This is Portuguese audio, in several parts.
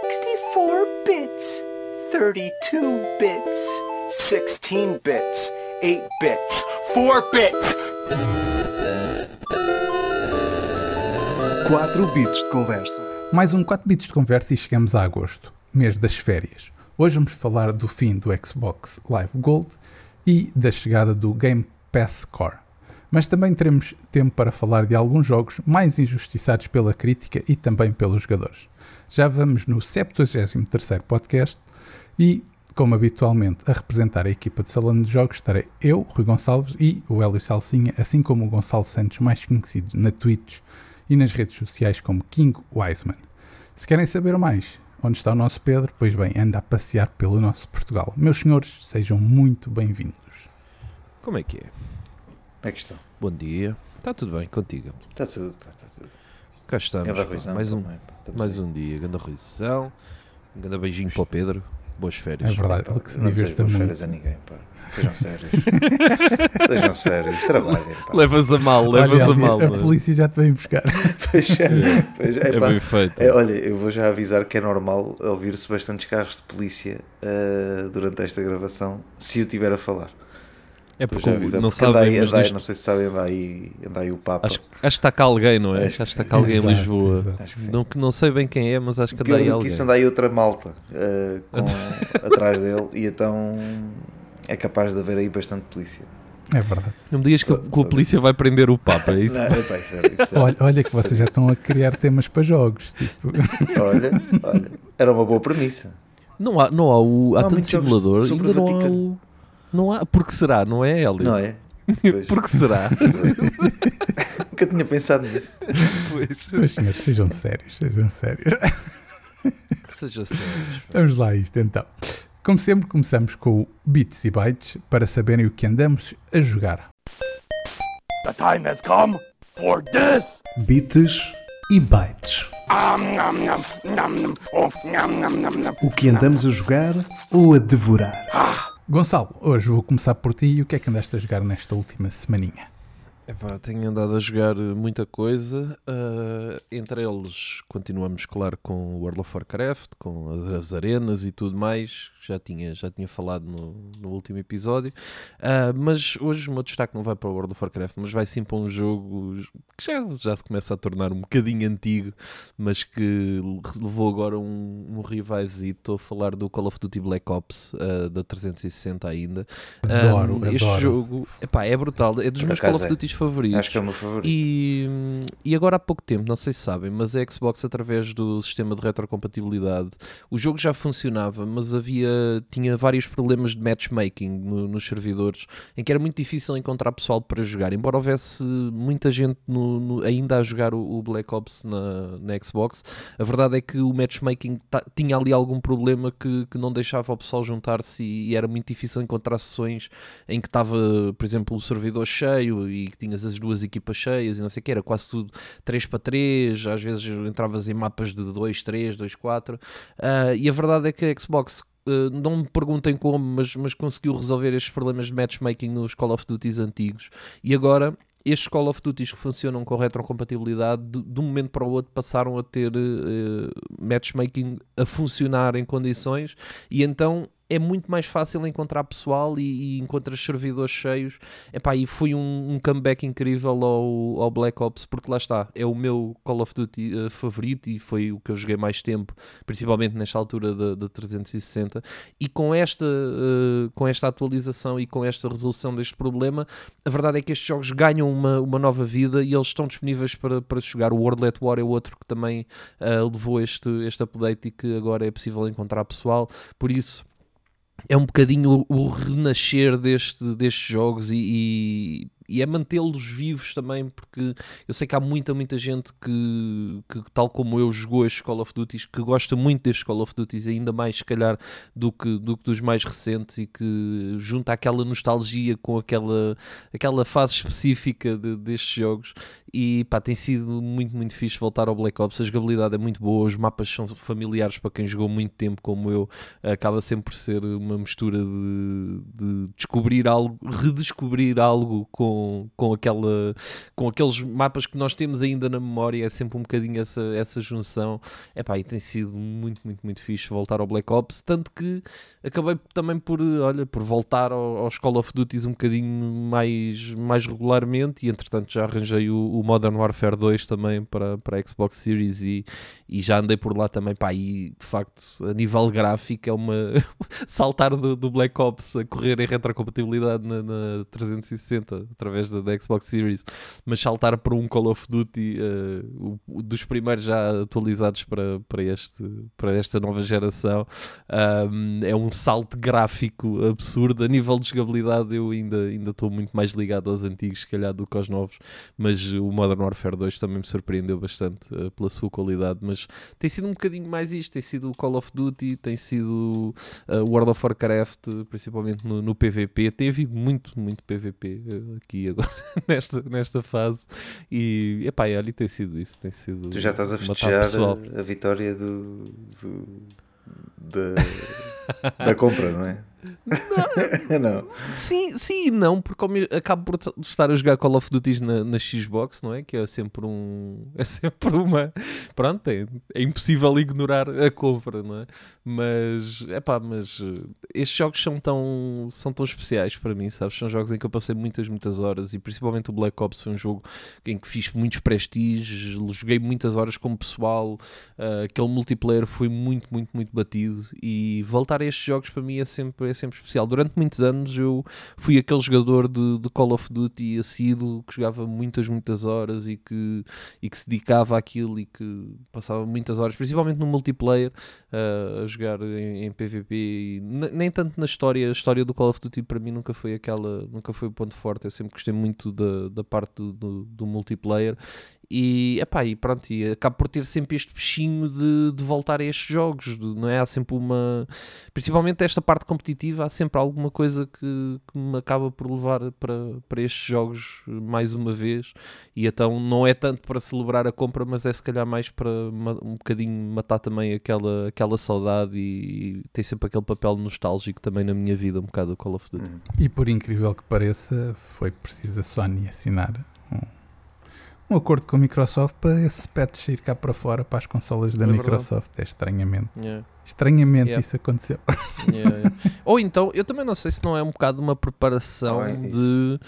64 bits, 32 bits, 16 bits, 8 bits, 4 bits. 4 bits de conversa. Mais um 4 bits de conversa e chegamos a agosto, mês das férias. Hoje vamos falar do fim do Xbox Live Gold e da chegada do Game Pass Core. Mas também teremos tempo para falar de alguns jogos mais injustiçados pela crítica e também pelos jogadores. Já vamos no 73º podcast e, como habitualmente, a representar a equipa de Salão de Jogos estarei eu, Rui Gonçalves e o Hélio Salsinha, assim como o Gonçalo Santos, mais conhecido na Twitch e nas redes sociais como King Wiseman. Se querem saber mais onde está o nosso Pedro, pois bem, anda a passear pelo nosso Portugal. Meus senhores, sejam muito bem-vindos. Como é que é? Como é que estão? Bom dia. Está tudo bem contigo? Está tudo, pá, está tudo. Cá estamos. Ganda pá. ruizão mais um, também, pá, mais um dia. Grande ruição. Um grande beijinho para o Pedro. Boas férias. É verdade, Pá, se não desejo boas férias a ninguém, pá. Sejam sérios. Sejam sérios, trabalhem, pá. Levas a mal, levas Olha, a mal. a mas polícia já te vem buscar. Pois é, pois é, É pá. bem feito. É, olha, eu vou já avisar que é normal ouvir-se bastantes carros de polícia ah, durante esta gravação, se eu estiver a falar. É porque já avisar, não porque sabem, aí, mas anda aí, disto- não sei se sabem, anda aí, anda aí o Papa. acho, acho que está cá alguém, não é? Acho Acho, que está cá alguém em Exato, Lisboa. que sim. Não, que não sei bem quem é, mas acho que anda Pior aí do que alguém. isso, anda aí outra malta ah, com- atrás dele e então é capaz de haver aí bastante polícia. É verdade. Não me digas que, que a polícia vai prender o Papa, é isso? Não, é, pá, isso é- é- Olha, olha que vocês já estão a criar temas para jogos. Tipo, Olha, olha, era uma boa premissa. Não há, não há o. Há tanto simulador, sobre ainda o não há o. Não há. Porque será, não é, Hélio? Não é? Pois. Porque será? Nunca tinha pensado nisso. pois. meus senhores, sejam sérios, sejam sérios. Seja sério. Vamos lá a isto então. Como sempre, começamos com o Bits e Bytes para saberem o que andamos a jogar. The time has come for this. Bits e bytes. O que andamos a jogar ou a devorar? Gonçalo, hoje vou começar por ti e o que é que andaste a jogar nesta última semaninha? Epá, tenho andado a jogar muita coisa. ah, entre eles, continuamos, claro, com o World of Warcraft, com as, as arenas e tudo mais. Já tinha, já tinha falado no, no último episódio. Ah, mas hoje o meu destaque não vai para o World of Warcraft, mas vai sim para um jogo que já, já se começa a tornar um bocadinho antigo, mas que levou agora um, um revive. E estou a falar do Call of Duty Black Ops ah, da 360 ainda. Adoro, Ah, este adoro. jogo epá, é brutal, é dos Por meus Call of é. Duty favoritos. Acho que é o meu favorito. E, e agora há pouco tempo, não sei se sabem, mas a Xbox, através do sistema de retrocompatibilidade, o jogo já funcionava, mas havia tinha vários problemas de matchmaking no- nos servidores, em que era muito difícil encontrar pessoal para jogar. Embora houvesse muita gente no- no- ainda a jogar o, o Black Ops na, na Xbox, a verdade é que o matchmaking tinha ali algum problema que, que não deixava o pessoal juntar-se e, e era muito difícil encontrar sessões em que estava, por exemplo, o servidor cheio e que tinhas as duas equipas cheias e não sei o que, era quase tudo 3 para 3, às vezes entravas em mapas de 2, 3, 2, 4, Ah, e a verdade é que a Xbox ah, não me perguntem como, mas, mas conseguiu resolver estes problemas de matchmaking nos Call of Duty antigos. E agora estes Call of Duty que funcionam com retrocompatibilidade de, de um momento para o outro passaram a ter eh, matchmaking a funcionar em condições. E então é muito mais fácil encontrar pessoal e, e encontras servidores cheios. Epá, e foi um, um comeback incrível ao, ao Black Ops, porque lá está, é o meu Call of Duty eh, favorito e foi o que eu joguei mais tempo, principalmente nesta altura da, da 360. E com esta, eh, com esta atualização e com esta resolução deste problema, a verdade é que estes jogos ganham uma, uma nova vida e eles estão disponíveis para, para jogar. O World at War é outro que também eh, levou este, este update e que agora é possível encontrar pessoal. Por isso, é um bocadinho o, o renascer deste, destes jogos e, e, e é mantê-los vivos também, porque eu sei que há muita, muita gente que, que, tal como eu, jogou estes Call of Duties, que gosta muito destes Call of Duties, ainda mais, se calhar, do que, do que dos mais recentes e que junta aquela nostalgia com aquela, aquela fase específica de- destes jogos. E pá, tem sido muito, muito fixe voltar ao Black Ops. A jogabilidade é muito boa, os mapas são familiares para quem jogou muito tempo, como eu. Acaba sempre por ser uma mistura de, de descobrir algo, redescobrir algo com com, aquela, com aqueles mapas que nós temos ainda na memória, é sempre um bocadinho essa, essa junção. Epá, e tem sido muito, muito, muito fixe voltar ao Black Ops, tanto que acabei também por, olha, por voltar ao, aos Call of Duty um bocadinho mais, mais regularmente e entretanto já arranjei o, o Modern Warfare 2 também para, para a Xbox Series e, e já andei por lá também, pá, e de facto a nível gráfico é uma saltar do, do Black Ops a correr em retrocompatibilidade na, na 360 através da, da, Xbox Series, mas saltar para um Call of Duty uh, dos primeiros já atualizados para, para, este, para esta nova geração um, é um salto gráfico absurdo. A nível de jogabilidade, eu ainda ainda estou muito mais ligado aos antigos, se calhar, do que aos novos, mas o Modern Warfare 2 também me surpreendeu bastante uh, pela sua qualidade. Mas tem sido um bocadinho mais isto: tem sido o Call of Duty, tem sido uh, World of Warcraft, principalmente no, no PVP. Tem havido muito, muito PVP aqui agora, nesta, nesta fase. E epá, olha, tem sido isso. Tem sido tu já estás a festejar a, a, vitória do, do da, da compra, não é? Não. não. Sim, sim e não, porque acabo por estar a jogar Call of Duty na, na, Xbox, não é? Que é sempre um. É sempre uma. Pronto, é, é impossível ignorar a compra, não é? Mas, é pá, mas eh, estes jogos são tão, são tão especiais para mim, sabes? São jogos em que eu passei muitas, muitas horas e principalmente o Black Ops foi um jogo em que fiz muitos prestígios, joguei muitas horas com o pessoal, uh, aquele multiplayer foi muito, muito, muito batido e voltar a estes jogos para mim é sempre, é sempre especial. Durante muitos anos eu fui aquele jogador de, de Call of Duty assíduo que jogava muitas, muitas horas e que, e que se dedicava àquilo e que passava muitas horas, principalmente no multiplayer, uh, a jogar em, em PVP. Nem tanto na história, a história do Call of Duty para mim nunca foi aquela, nunca foi o ponto forte. Eu sempre gostei muito da, da parte do, do multiplayer e, epá, e pronto, e acabo por ter sempre este peixinho de, de voltar a estes jogos, não é? Há sempre uma. Principalmente esta parte competitiva, há sempre alguma coisa que, que me acaba por levar para, para estes jogos mais uma vez. E então não é tanto para celebrar a compra, mas é se calhar mais para um bocadinho matar também aquela, aquela saudade e, e tem sempre aquele papel nostálgico também na minha vida, um bocado o Call of Duty. E por incrível que pareça, foi preciso a Sony assinar um acordo com a Microsoft para esse patch ir cá para fora para as consolas da é Microsoft. É estranhamente. Yeah. Estranhamente yeah. isso aconteceu. Yeah, Ou então, eu também não sei se não é um bocado uma preparação é de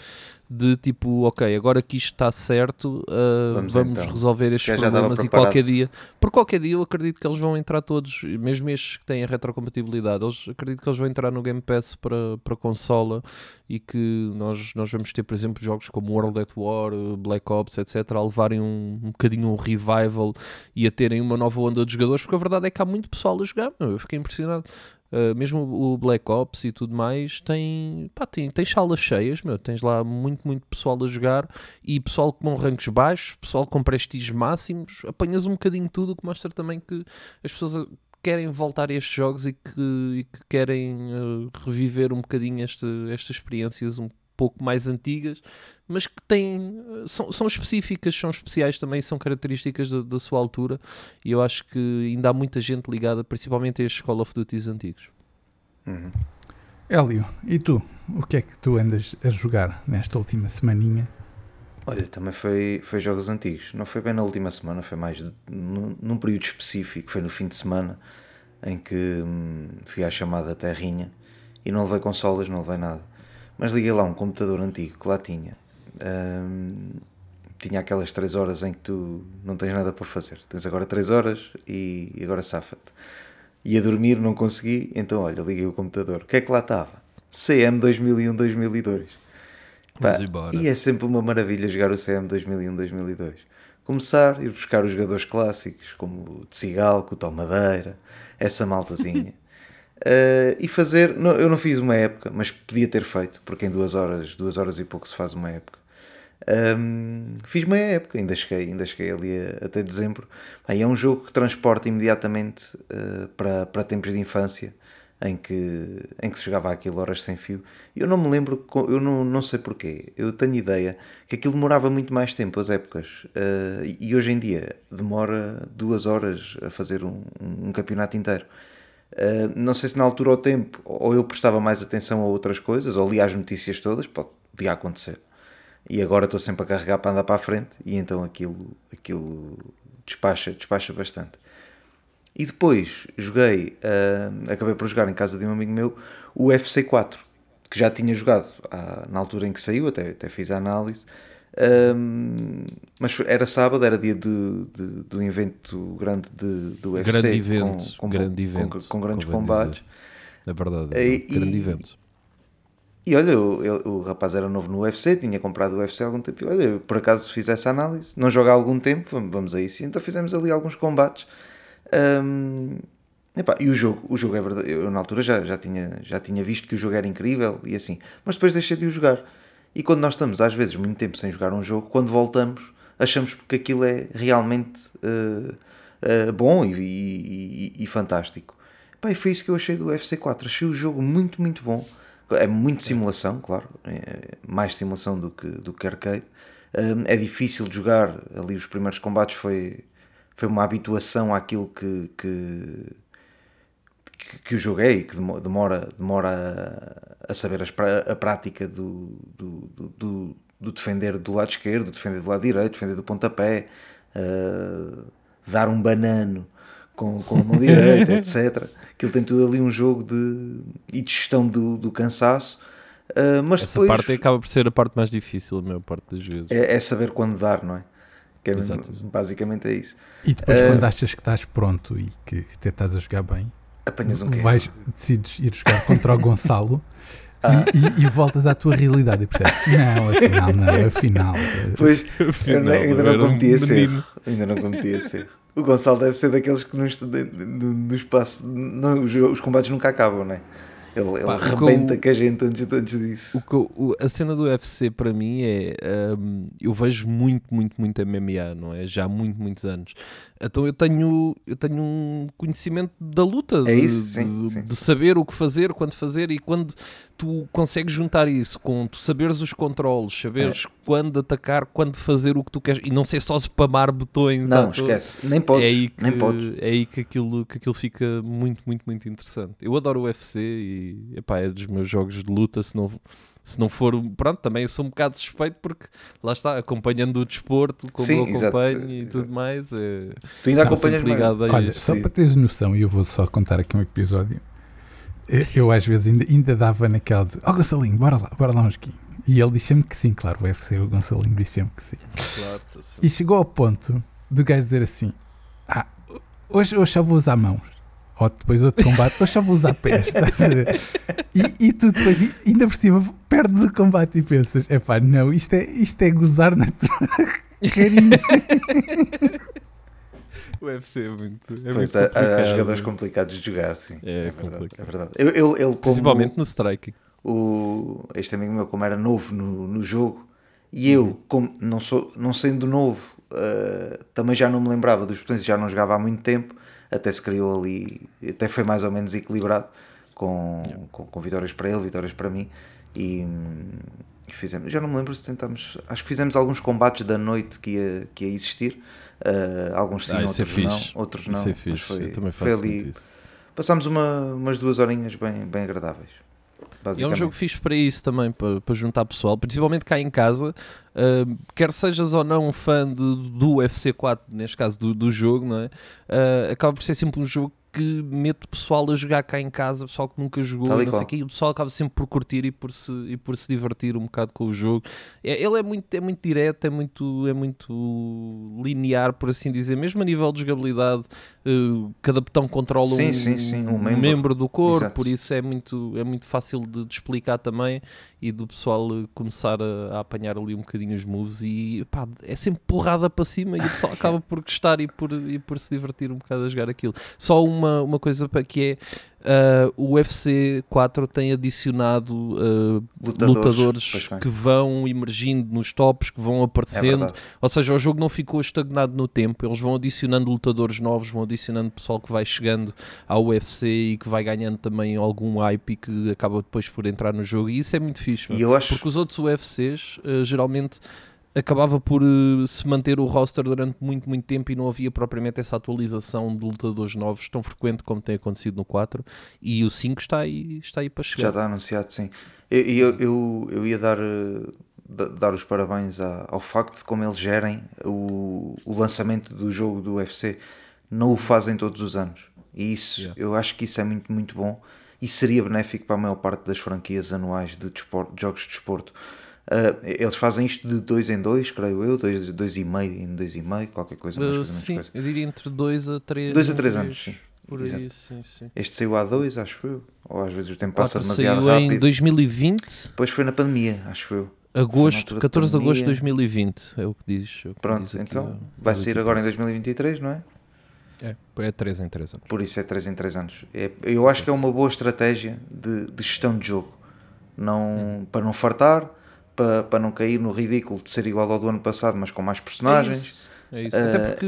de tipo, ok, agora que isto está certo, uh, vamos, vamos então. resolver estes problemas e qualquer dia, por qualquer dia eu acredito que eles vão entrar todos, mesmo estes que têm a retrocompatibilidade, eles acredito que eles vão entrar no Game Pass para, para consola e que nós, nós vamos ter, por exemplo, jogos como World at War, Black Ops, etc., a levarem um, um bocadinho um revival e a terem uma nova onda de jogadores, porque a verdade é que há muito pessoal a jogar, eu fiquei impressionado. Uh, mesmo o Black Ops e tudo mais tem, pá, tem, tem salas cheias, meu, tens lá muito, muito pessoal a jogar e pessoal com ranks baixos, pessoal com prestígios máximos, apanhas um bocadinho tudo, que mostra também que as pessoas querem voltar a estes jogos e que, e que querem uh, reviver um bocadinho este, estas experiências um pouco mais antigas, mas que têm, são, são específicas, são especiais também, são características da, da, sua altura e eu acho que ainda há muita gente ligada, principalmente a estes Call of Duty antigos. Uhum. Hélio, e tu? O que é que tu andas a jogar nesta última semaninha? Olha, também foi, foi jogos antigos. Não foi bem na última semana, foi mais num, num período específico, foi no fim de semana em que hum, fui à chamada Terrinha e não levei consolas, não levei nada. Mas liguei lá um computador antigo que lá tinha. Tinha aquelas 3 horas em que tu não tens nada para fazer. Tens agora 3 horas e agora safa-te. E a dormir não consegui, então olha, liguei o computador. O que é que lá estava? CM 2001-2002. E é sempre uma maravilha jogar o CM 2001-2002. Começar, ir buscar os jogadores clássicos, como o Tsigalco, o Tom Madeira, essa maltazinha. Uh, e fazer, não, eu não fiz uma época, mas podia ter feito, porque em duas horas, duas horas e pouco se faz uma época. Um, fiz meia época, ainda cheguei, ainda cheguei ali a, até dezembro. Aí é um jogo que transporta imediatamente uh, para, para tempos de infância em que, em que se jogava aquilo horas sem fio. Eu não me lembro, eu não, não sei porquê. Eu tenho ideia que aquilo demorava muito mais tempo, as épocas. Uh, e hoje em dia demora duas horas a fazer um, um campeonato inteiro. Uh, não sei se na altura ao tempo ou eu prestava mais atenção a outras coisas, ou lia as notícias todas, podia acontecer. E agora estou sempre a carregar para andar para a frente e então aquilo, aquilo despacha, despacha bastante. E depois joguei, uh, acabei por jogar em casa de um amigo meu, o FC4, que já tinha jogado ah, na altura em que saiu, até, até fiz a análise. Um, mas era sábado, era dia de, de, do evento grande de, do UFC. Grande evento, com, com, grande com, evento, com grandes combates. É verdade, é E- grande e- evento. E olha, o, ele- o rapaz era novo no UFC, tinha comprado o UFC há algum tempo. E olha, eu por acaso fiz essa análise, não joga há algum tempo, vamos, vamos a isso. Então fizemos ali alguns combates. Ahm, epá, e o jogo, o jogo é verdade. Eu na altura já, já, tinha, já tinha visto que o jogo era incrível e assim, mas depois deixei de o jogar. E quando nós estamos, às vezes, muito tempo sem jogar um jogo, quando voltamos, achamos que aquilo é realmente eh, eh, bom e, e- e- e fantástico. Pá, e foi isso que eu achei do UFC 4. Achei o jogo muito, muito bom. É muito simulação, claro. É mais simulação do que, do que arcade. Hum, É difícil de jogar. Ali os primeiros combates foi, foi uma habituação àquilo que, que, que, que o jogo é e que demo- demora, demora a, a saber as a prática do, do, do, do- defender do lado esquerdo, defender do lado direito, defender do pontapé, uh, dar um banano com, com a mão direita, etc. Aquilo tem tudo ali um jogo de, e de gestão do, do cansaço. uh, mas Essa depois parte acaba por ser a parte mais difícil, a maior parte das vezes. é, é saber quando dar, não é? Que é Exato, basicamente é isso. E depois, Eh, quando achas que estás pronto e que até estás a jogar bem, Apanhas um vais, decides ir jogar contra o Gonçalo Ah. e, e- e voltas à tua realidade e percebes, não, afinal, não, afinal. eh, Pois, eu Afinal, ainda não um cometi esse menino. erro. Ainda não cometi esse erro. O Gonçalo deve ser daqueles que no, no, no espaço. não, os, os combates nunca acabam, não é? Ele, ele Pá, rebenta com a gente antes, antes disso. O o- a cena do UFC para mim é. hum, eu vejo muito, muito, muito MMA, não é? Já há muito, muitos anos. Então eu tenho, eu tenho um conhecimento da luta, É de, isso, sim, de- sim. de saber o que fazer, quando fazer e quando tu consegues juntar isso com tu saberes os controles, saberes É. quando atacar, quando fazer o que tu queres e não ser só spamar botões. Não, esquece. Nem podes. é aí que, nem podes. é aí que, aquilo, que aquilo fica muito, muito, muito interessante. Eu adoro o UFC e epá, é dos meus jogos de luta. Se não, se não for, pronto, também eu sou um bocado suspeito porque lá está, acompanhando o desporto, como Sim, eu exato, acompanho e exato. tudo mais. É, Tu ainda acompanhas ligado Olha, só para teres noção, e eu vou só contar aqui um episódio. Eu, eu às vezes ainda, ainda dava naquela de, ó Gonçalinho, bora lá, bora lá um esquinho. E ele disse-me que sim, claro, o UFC, o Gonçalinho disse-me que sim. Claro, certo. E chegou ao ponto do gajo dizer assim: Ah, hoje, hoje só vou usar mãos. Ou depois outro combate, hoje só vou usar pés. estás a ver? E, e tu depois, e- ainda por cima, perdes o combate e pensas: é pá, não, isto é, isto é gozar na tua carinha. O UFC é muito, é Pois, muito há, há jogadores complicados de jogar, sim. É verdade. complicado. É verdade. Eu, eu- ele, como, Principalmente no striking. o, este amigo meu, como era novo no, no jogo, e eu, como não, sou, não sendo novo, eh, também já não me lembrava dos botões, já não jogava há muito tempo, até se criou ali, até foi mais ou menos equilibrado, com, com, com vitórias para ele, vitórias para mim, e, e fizemos, já não me lembro se tentámos, acho que fizemos alguns combates da noite que ia, que ia existir, eh, alguns sim, Ah, isso é outros não, outros não, Isso é mas foi, eu também foi ali, passámos uma, umas duas horinhas bem, bem agradáveis. E é um jogo fixe para isso também, para, para juntar pessoal, principalmente cá em casa. Uh, quer sejas ou não um fã de- do UFC 4, neste caso do, do jogo, não é? Uh, acaba por ser sempre um jogo que mete o pessoal a jogar cá em casa, pessoal que nunca jogou, não sei quê, e o pessoal acaba sempre por curtir e por se, e por se divertir um bocado com o jogo. É- ele é muito, é muito direto, é muito, é muito linear, por assim dizer, mesmo a nível de jogabilidade, uh, cada botão controla Sim, um, sim, sim, um membro. membro do corpo, Exato. por isso é muito, é muito fácil de, de explicar também e do pessoal eh, começar a, a apanhar ali um bocadinho os moves e pá, é sempre porrada para cima e o pessoal acaba por gostar e por, e por se divertir um bocado a jogar aquilo. Só uma, uma coisa para que é ah, o UFC 4 tem adicionado ah, Lutadores, lutadores, que vão emergindo nos tops, que vão É aparecendo. verdade. ou seja, o jogo não ficou estagnado no tempo, eles vão adicionando lutadores novos, vão adicionando pessoal que vai chegando ao UFC e que vai ganhando também algum hype e que acaba depois por entrar no jogo, e isso é muito fixe. E eu acho Porque os outros UFCs eh, geralmente acabava por eh, se manter o roster durante muito, muito tempo e não havia propriamente essa atualização de lutadores novos tão frequente como tem acontecido no 4 e o 5 está aí, está aí para chegar. já está anunciado, sim. E eu, eu, eu ia dar, eh, da- dar os parabéns à- ao facto de como eles gerem o, o lançamento do jogo do UFC. Não o fazem todos os anos. E isso, Yeah. eu acho que isso é muito, muito bom e seria benéfico para a maior parte das franquias anuais de, desporto- de jogos de desporto. Ah, eles fazem isto de dois em dois, creio eu, dois, dois e meio em dois e meio, qualquer coisa, mais Uh, coisa, sim, coisa. eu diria entre 2 a 3 Dois a três anos, sim. Por aí, Exato. sim, sim. Este saiu há dois, acho eu, ou às vezes o tempo passa Quatro demasiado saiu em rápido. 2020, Depois foi na pandemia, acho eu. agosto, altura da 14 de agosto de pandemia. 2020, é o que diz. é o que Pronto, diz então a- vai sair agora em 2023, não é? É, é 3 em 3 anos. Por isso é 3 em 3 anos. É- eu acho que é uma boa estratégia de, de gestão de jogo. Não, para não fartar, para, para não cair no ridículo de ser igual ao do ano passado, mas com mais É personagens. isso. É isso. Até Eh, porque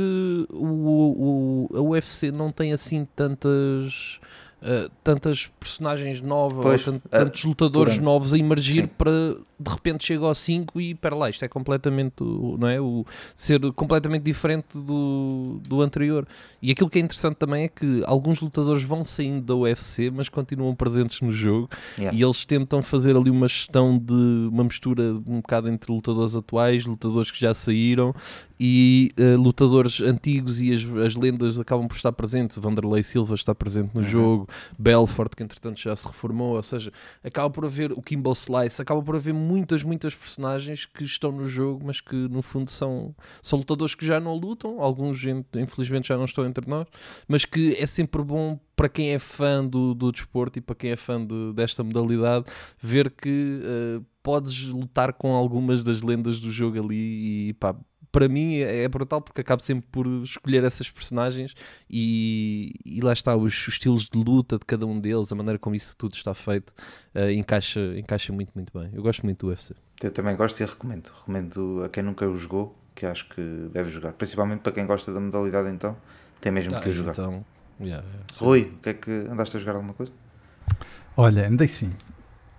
o, o- a UFC não tem assim tantas. eh, tantas personagens novas Pois, eh, tantos lutadores por ano. novos a emergir Sim. para de repente chega ao 5 e pera lá, isto é completamente não é? o, ser completamente diferente do, do anterior e aquilo que é interessante também é que alguns lutadores vão saindo da UFC mas continuam presentes no jogo Yeah. e eles tentam fazer ali uma gestão de uma mistura um bocado entre lutadores atuais, lutadores que já saíram e eh, lutadores antigos e as, as lendas acabam por estar presentes. Vanderlei Silva está presente no Uhum. jogo, Belfort, que entretanto já se reformou, ou seja, acaba por haver o Kimbo Slice, acaba por haver muitas, muitas personagens que estão no jogo, mas que no fundo são, são lutadores que já não lutam, alguns in- infelizmente já não estão entre nós, mas que é sempre bom para quem é fã do, do desporto e para quem é fã de- desta modalidade ver que eh, podes lutar com algumas das lendas do jogo ali e pá, para mim é é brutal porque acabo sempre por escolher essas personagens e, e lá está, os, os estilos de luta de cada um deles, a maneira como isso tudo está feito, eh, encaixa, encaixa muito, muito bem. Eu gosto muito do UFC. Eu também gosto e recomendo. Recomendo a quem nunca o jogou, que acho que deve jogar. Principalmente para quem gosta da modalidade, então, tem mesmo que o jogar. então, yeah, yeah. Rui, o que é que andaste a jogar alguma coisa? Olha, andei sim.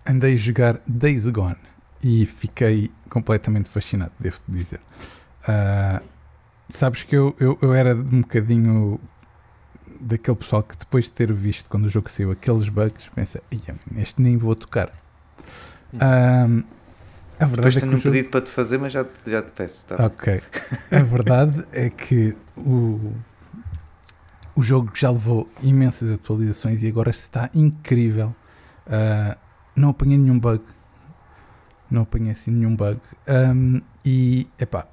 Andei a jogar Days Gone e fiquei completamente fascinado, devo dizer. Ah, sabes que eu, eu, eu era um bocadinho daquele pessoal que depois de ter visto quando o jogo saiu aqueles bugs, pensa, "Ia, este nem vou tocar. Ah, a Depois verdade é que tenho o um jogo... pedido para te fazer, mas já, te- já te peço. Tá? Ok. A verdade é que o, o jogo já levou imensas atualizações e agora está incrível. Ah, não apanhei nenhum bug. Não apanhei assim nenhum bug. Ahm, e, epá,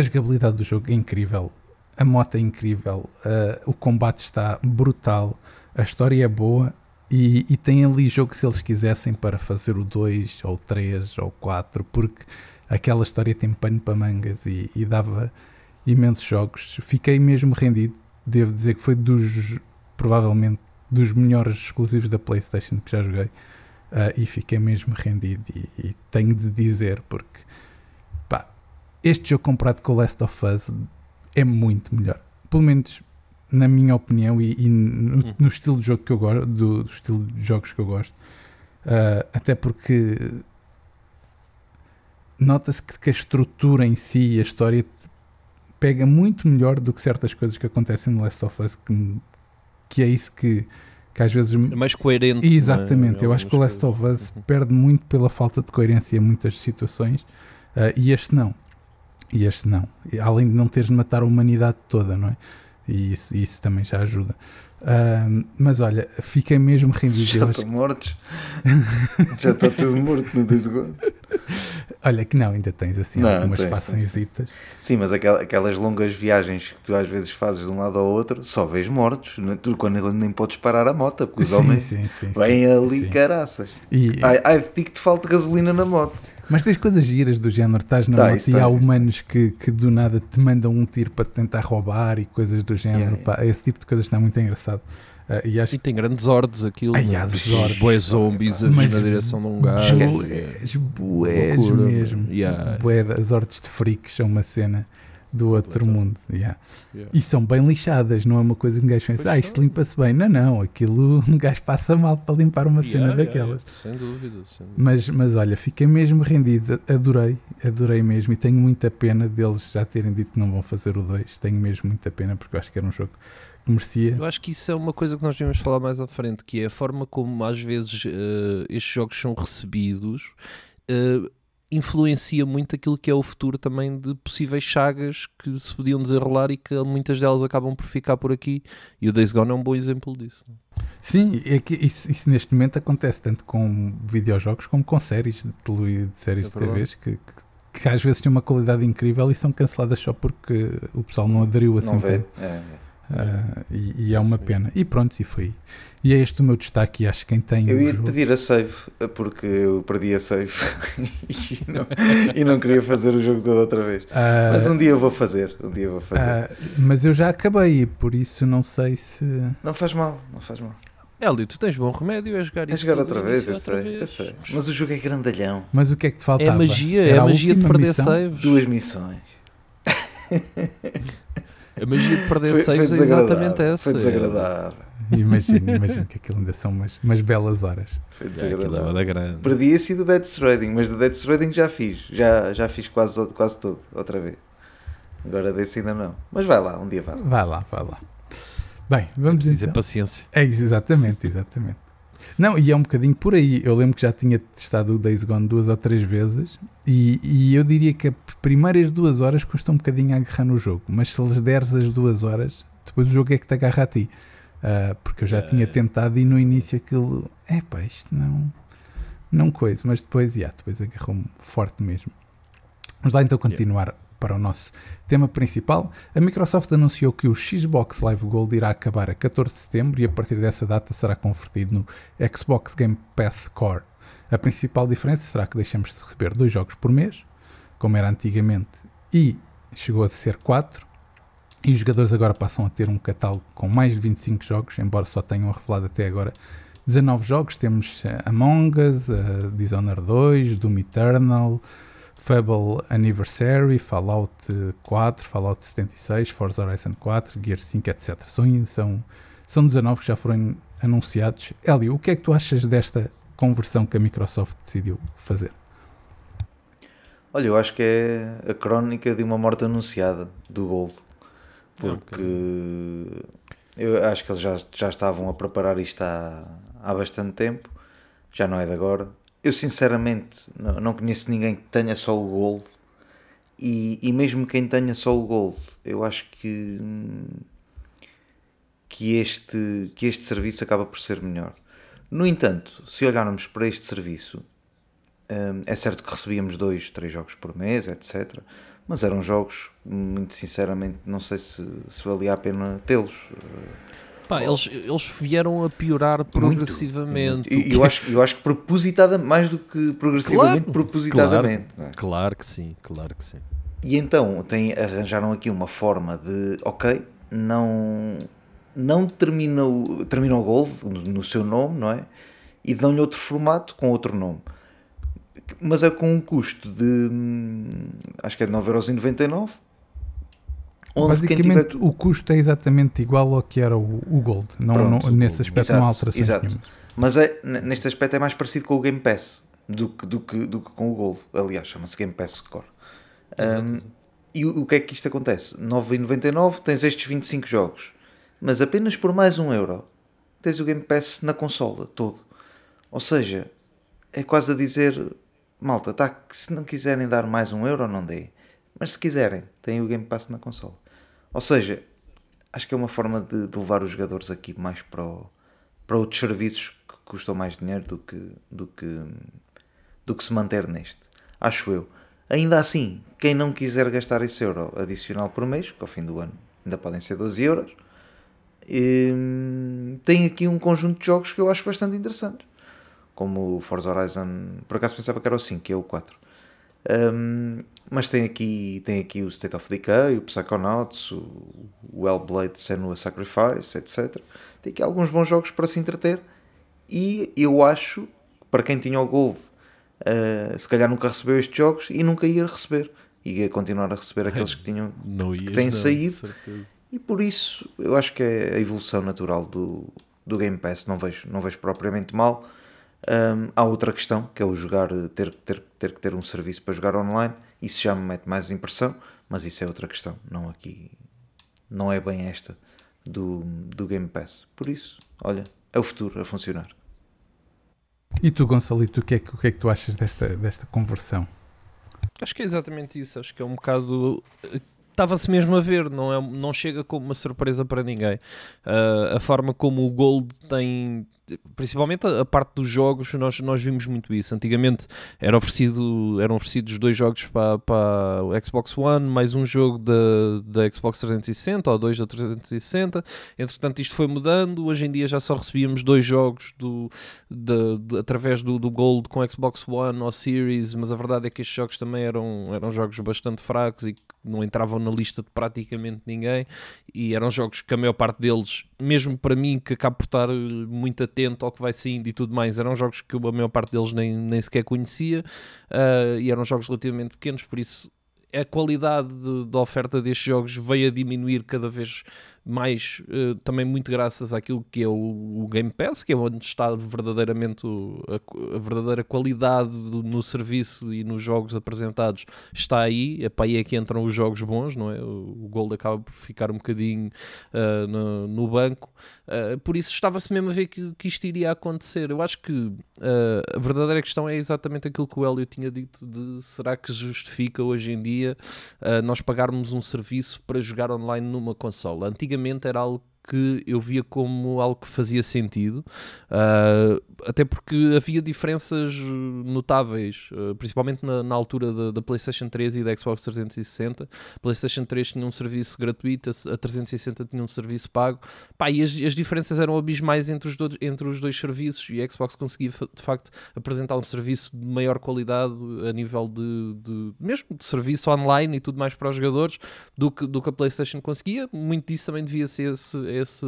a jogabilidade do jogo é incrível. A moto é incrível. ah, o combate está brutal. A história é boa. E, e tem ali jogo se eles quisessem para fazer o 2 ou 3 ou 4, porque aquela história tem pano para mangas e, e dava imensos jogos. Fiquei mesmo rendido. Devo dizer que foi dos provavelmente dos melhores exclusivos da PlayStation que já joguei. Ah, e fiquei mesmo rendido. E, e tenho de dizer, porque este jogo comparado com o Last of Us é muito melhor. Pelo menos na minha opinião e, e no, Hum. no estilo de jogo que eu gosto, do, do estilo de jogos que eu gosto. Ah, até porque nota-se que, que a estrutura em si e a história pega muito melhor do que certas coisas que acontecem no Last of Us, que, que é isso que, que às vezes. É mais coerente. é? Exatamente, eu acho que o Last of. Us perde muito pela falta de coerência em muitas situações ah, e este não. E este não. E além de não teres de matar a humanidade toda, não é? E isso, isso também já ajuda. Ah, mas olha, fiquei mesmo rendido. Já estão mortos. já está tudo morto no Gone. Olha que não, ainda tens assim Não, algumas tens, façõezitas. Sim, mas aquela- aquelas longas viagens que tu às vezes fazes de um lado ao outro, só vês mortos. é? Tu quando nem podes parar a moto, porque os Sim, homens sim, sim, vêm ali sim. caraças. E- Ai, ai que te falta gasolina na moto. Mas tens coisas giras do género, estás na Tá, moto isso e há isso humanos tens. que, que do nada te mandam um tiro para te tentar roubar e coisas do género. Yeah, pá, esse tipo de coisas está muito engraçado. Ah, e acho E tem grandes hordes aquilo. Ai, né? há Tipo, bué zombies a vir Mas na direção de um gajo. Bués Loucura, mesmo. Yeah. Bué, as hortes de freaks são uma cena do outro mundo. yeah. Yeah. E são bem lixadas, não é uma coisa que um gajo pensa, Pois ah, isto limpa-se bem. Não, não, aquilo um gajo passa mal para limpar uma Yeah, cena daquelas. Sem dúvida. Sem dúvida. Mas, mas olha, fiquei mesmo rendido, adorei, adorei mesmo e tenho muita pena deles já terem dito que não vão fazer o 2. Tenho mesmo muita pena porque eu acho que era um jogo que merecia. Eu acho que isso é uma coisa que nós devemos falar mais à frente, que é a forma como às vezes eh, estes jogos são recebidos. eh, influencia muito aquilo que é o futuro também de possíveis sagas que se podiam desenrolar e que muitas delas acabam por ficar por aqui. E o Days Gone é um bom exemplo disso. Sim, é que isso, isso neste momento acontece tanto com videojogos como com séries de, tele, de séries É de TVs que, que, que às vezes têm uma qualidade incrível e são canceladas só porque o pessoal não aderiu assim Não vê? tanto. É, é. Ah, e, e é uma pena. E pronto, e foi. E é este o meu destaque. E acho que quem tem. Eu ia jogo- pedir a save, porque eu perdi a save e, não, e não queria fazer o jogo todo outra vez. Ah, Mas um dia eu vou fazer, um dia eu vou fazer. ah, mas eu já acabei, por isso não sei se. Não faz mal, não faz mal. Hélio, tu tens bom remédio, é jogar É isso jogar tudo outra vez, eu outra sei, eu vez. sei. Mas o jogo é grandalhão. Mas o que é que te É faltava? a magia, é Era a magia de perder missão? saves. Duas missões. A magia de perder Foi, foi saves é desagradável. exatamente essa. Foi desagradável. Imagino, imagino que aquilo ainda são umas, umas belas horas. Foi É, é desagradável. da grande. Perdi esse do Dead Stranding, mas do Dead Stranding já fiz. Já, já fiz quase, quase tudo, outra vez. Agora desse ainda não. Mas vai lá, um dia vai lá. Vai lá, vai lá. Bem, vamos então. é paciência. É isso, exatamente, exatamente. Não, e é um bocadinho por aí. Eu lembro que já tinha testado o Days Gone duas ou três vezes e, e eu diria que as primeiras duas horas custa um bocadinho a agarrar no jogo, mas se lhes deres as duas horas, depois o jogo é que te agarra a ti. Ah, porque eu já É. tinha tentado e no início aquilo, é pá, isto não, não coisa, mas depois, yeah, depois agarrou-me forte mesmo. Vamos lá então continuar para o nosso tema principal. A Microsoft anunciou que o Xbox Live Gold irá acabar a 14 de setembro e a partir dessa data será convertido no Xbox Game Pass Core. A principal diferença será que deixamos de receber dois jogos por mês, como era antigamente, e chegou a ser quatro. E os jogadores agora passam a ter um catálogo com mais de 25 jogos, embora só tenham revelado até agora 19 jogos. Temos eh, Among Us, eh, Dishonored 2, Doom Eternal, Fable Anniversary, Fallout 4, Fallout 76, Forza Horizon 4, Gear 5, etc. São, são, são 19 que já foram anunciados. Hélio, o que é que tu achas desta conversão que a Microsoft decidiu fazer? Olha, eu acho que é a crónica de uma morte anunciada do Gold. É Porque eu acho que eles já, já estavam a preparar isto há, há bastante tempo. Já não é de agora. Eu sinceramente não, não conheço ninguém que tenha só o Gold. E, e mesmo quem tenha só o Gold, eu acho que, que, este, que este serviço acaba por ser melhor. No entanto, se olharmos para este serviço, Hum, é certo que recebíamos dois, três jogos por mês, etc. Mas eram jogos, muito sinceramente, não sei se, se valia a pena tê-los. Pá, eles, eles vieram a piorar progressivamente. E o que eu acho, eu acho que propositadamente, mais do que progressivamente, Claro, propositadamente. não é? Claro que sim, claro que sim. E então tem, arranjaram aqui uma forma de, ok, não, não termina o, termina o Gold no, no seu nome, não é? E dão-lhe outro formato com outro nome. Mas é com um custo de, hum, acho que é de 9,99€. Onde quem tiver... Basicamente, o custo é exatamente igual ao que era o, o Gold. Não, Pronto, não- nesse aspecto não há alterações exato. nenhumas. Mas é, neste aspecto é mais parecido com o Game Pass do que, do que, do que com o Gold. Aliás, chama-se Game Pass Core. Um, e o, o que é que isto acontece? 9,99 tens estes 25 jogos, mas apenas por mais um euro tens o Game Pass na consola todo. Ou seja, é quase a dizer, malta, tá, se não quiserem dar mais um euro, não dê. Mas se quiserem, têm o Game Pass na consola. Ou seja, acho que é uma forma de, de levar os jogadores aqui mais para, o- para outros serviços que custam mais dinheiro do que, do que, do que se manter neste. Acho eu. Ainda assim, quem não quiser gastar esse euro adicional por mês, que ao fim do ano ainda podem ser 12 euros, hum, tem aqui um conjunto de jogos que eu acho bastante interessantes. Como o Forza Horizon, por acaso pensava que era o 5, que é o 4. Um, mas tem aqui, tem aqui o State of Decay, o Psychonauts, o, o Hellblade Senua Sacrifice, etc. Tem aqui alguns bons jogos para se entreter. E eu acho, para quem tinha o Gold, uh, se calhar nunca recebeu estes jogos e nunca ia receber. Ia continuar a receber aqueles que tinham Não que ias, têm não, saído. E por isso eu acho que é a evolução natural do, do Game Pass. Não vejo, não vejo propriamente mal. Hum, há outra questão que é o jogar, ter, ter, ter que ter um serviço para jogar online. Isso já me mete mais impressão, mas isso é outra questão. Não aqui, não é bem esta do, do Game Pass. Por isso, olha, é o futuro a funcionar. E tu, Gonçalito, o que é que, o que, é que tu achas desta, desta conversão? Acho que é exatamente isso. Acho que é um bocado. Estava-se mesmo a ver, não, é, não chega como uma surpresa para ninguém. Uh, a forma como o Gold tem principalmente a, parte dos jogos, nós, nós vimos muito isso. Antigamente era oferecido, eram oferecidos dois jogos para, para o Xbox One, mais um jogo da, da Xbox 360 ou dois da 360. Entretanto, isto foi mudando. Hoje em dia já só recebíamos dois jogos do, de, de, através do, do Gold com Xbox One ou Series, mas a verdade é que estes jogos também eram, eram jogos bastante fracos e que não entravam na lista de praticamente ninguém. E eram jogos que a maior parte deles, mesmo para mim, que acabo por estar muito atento atento ao que vai saindo e tudo mais. Eram jogos que a maior parte deles nem, nem sequer conhecia uh, e eram jogos relativamente pequenos, por isso a qualidade da oferta destes jogos veio a diminuir cada vez mais uh, também muito graças àquilo que é o, o, Game Pass, que é onde está verdadeiramente a, a, verdadeira qualidade do, no serviço e nos jogos apresentados está aí, para aí é que entram os jogos bons, não é? O, o Gold acaba por ficar um bocadinho uh, no, no, banco, uh, por isso estava-se mesmo a ver que, que isto iria acontecer. Eu acho que a verdadeira questão é exatamente aquilo que o Hélio tinha dito de será que justifica hoje em dia nós pagarmos um serviço para jogar online numa consola? Antigamente antigamente era algo que eu via como algo que fazia sentido, uh, até porque havia diferenças notáveis, uh, principalmente na, na altura da, da, PlayStation 3 e da Xbox 360. A PlayStation 3 tinha um serviço gratuito, a, a 360 tinha um serviço pago, Pá, e as, as, diferenças eram abismais entre os, dois, entre os dois serviços, e a Xbox conseguia de facto apresentar um serviço de maior qualidade a nível de, de mesmo de serviço online e tudo mais para os jogadores do que, do que a PlayStation conseguia. Muito disso também devia ser esse esse,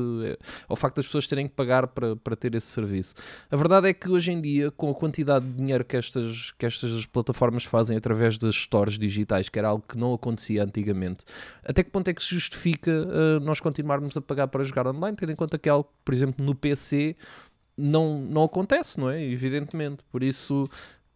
ao facto das pessoas terem que pagar para, para ter esse serviço. A verdade é que hoje em dia, com a quantidade de dinheiro que estas, que estas plataformas fazem através das stores digitais, que era algo que não acontecia antigamente, até que ponto é que se justifica uh, nós continuarmos a pagar para jogar online, tendo em conta que é algo, por exemplo, no PC não, não acontece, não é? Evidentemente. Por isso,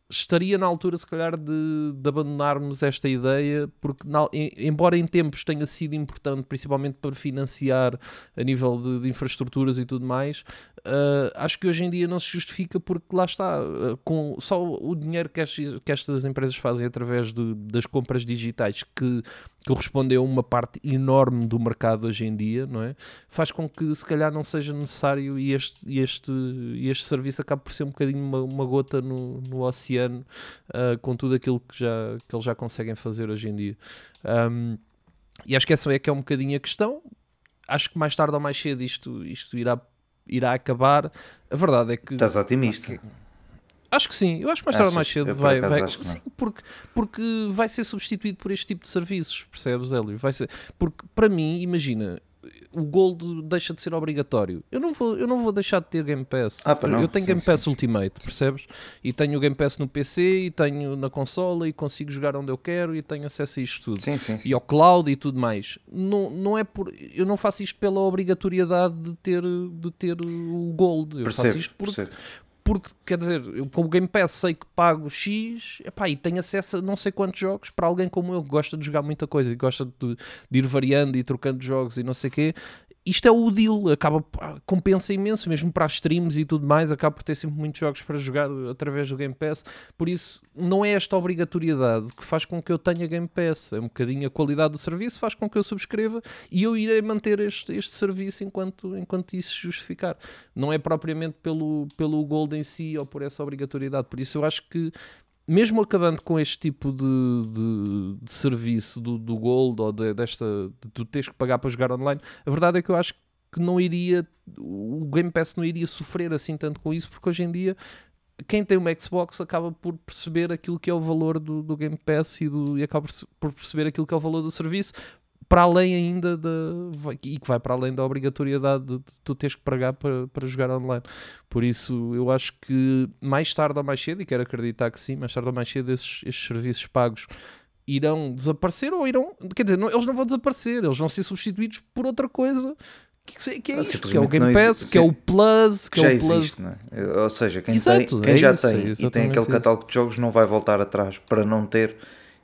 estaria na altura, se calhar, de, de abandonarmos esta ideia, porque, na, em, embora em tempos tenha sido importante, principalmente para financiar a nível de, de infraestruturas e tudo mais, uh, acho que hoje em dia não se justifica, porque lá está, uh, com só o dinheiro que, que estas empresas fazem através de, das compras digitais, que correspondem a uma parte enorme do mercado hoje em dia, não é? Faz com que, se calhar, não seja necessário e este, este, este serviço acabe por ser um bocadinho uma, uma gota no, no oceano ano uh, com tudo aquilo que, já, que eles já conseguem fazer hoje em dia. Um, e acho que essa é que é um bocadinho a questão. Acho que mais tarde ou mais cedo isto, isto irá, irá acabar. A verdade é que. Estás otimista. Acho que sim, eu acho que mais tarde ou mais cedo vai. vai sim, porque, porque vai ser substituído por este tipo de serviços, percebes, Hélio? Vai ser, porque para mim, imagina, o Gold deixa de ser obrigatório. Eu não vou, eu não vou deixar de ter Game Pass. Ah, não. Eu tenho sim, Game Pass sim, Ultimate, percebes? E tenho o Game Pass no PC e tenho na consola e consigo jogar onde eu quero e tenho acesso a isto tudo. Sim, sim, e ao cloud e tudo mais. Não, não é por, eu não faço isto pela obrigatoriedade de ter, de ter o Gold. Eu percebo, faço isto porque, percebo porque, quer dizer, eu com o Game Pass sei que pago X epá, e tenho acesso a não sei quantos jogos para alguém como eu que gosta de jogar muita coisa e gosta de, de ir variando e trocando jogos e não sei o quê isto é o deal, acaba, compensa imenso, mesmo para as streams e tudo mais, acaba por ter sempre muitos jogos para jogar através do Game Pass, por isso não é esta obrigatoriedade que faz com que eu tenha Game Pass, é um bocadinho a qualidade do serviço, faz com que eu subscreva e eu irei manter este, este serviço enquanto, enquanto isso justificar. Não é propriamente pelo, pelo Gold em si ou por essa obrigatoriedade, por isso eu acho que mesmo acabando com este tipo de, de, de serviço do, do, Gold ou de, desta de tu teres que pagar para jogar online, a verdade é que eu acho que não iria o Game Pass não iria sofrer assim tanto com isso, porque hoje em dia quem tem uma Xbox acaba por perceber aquilo que é o valor do, do Game Pass e, do, e acaba por perceber aquilo que é o valor do serviço para além ainda da e que vai para além da obrigatoriedade de, tu teres que pagar para, para jogar online. Por isso, eu acho que mais tarde ou mais cedo, e quero acreditar que sim, mais tarde ou mais cedo esses, esses serviços pagos irão desaparecer ou irão, quer dizer, não, eles não vão desaparecer, eles vão ser substituídos por outra coisa que, que é ah, isto, que é o Game Pass, que é o Plus, que, que é o Plus. Existe, é? Ou seja, quem, Exato, tem, quem é já isso, tem é e tem aquele isso. catálogo de jogos não vai voltar atrás para não ter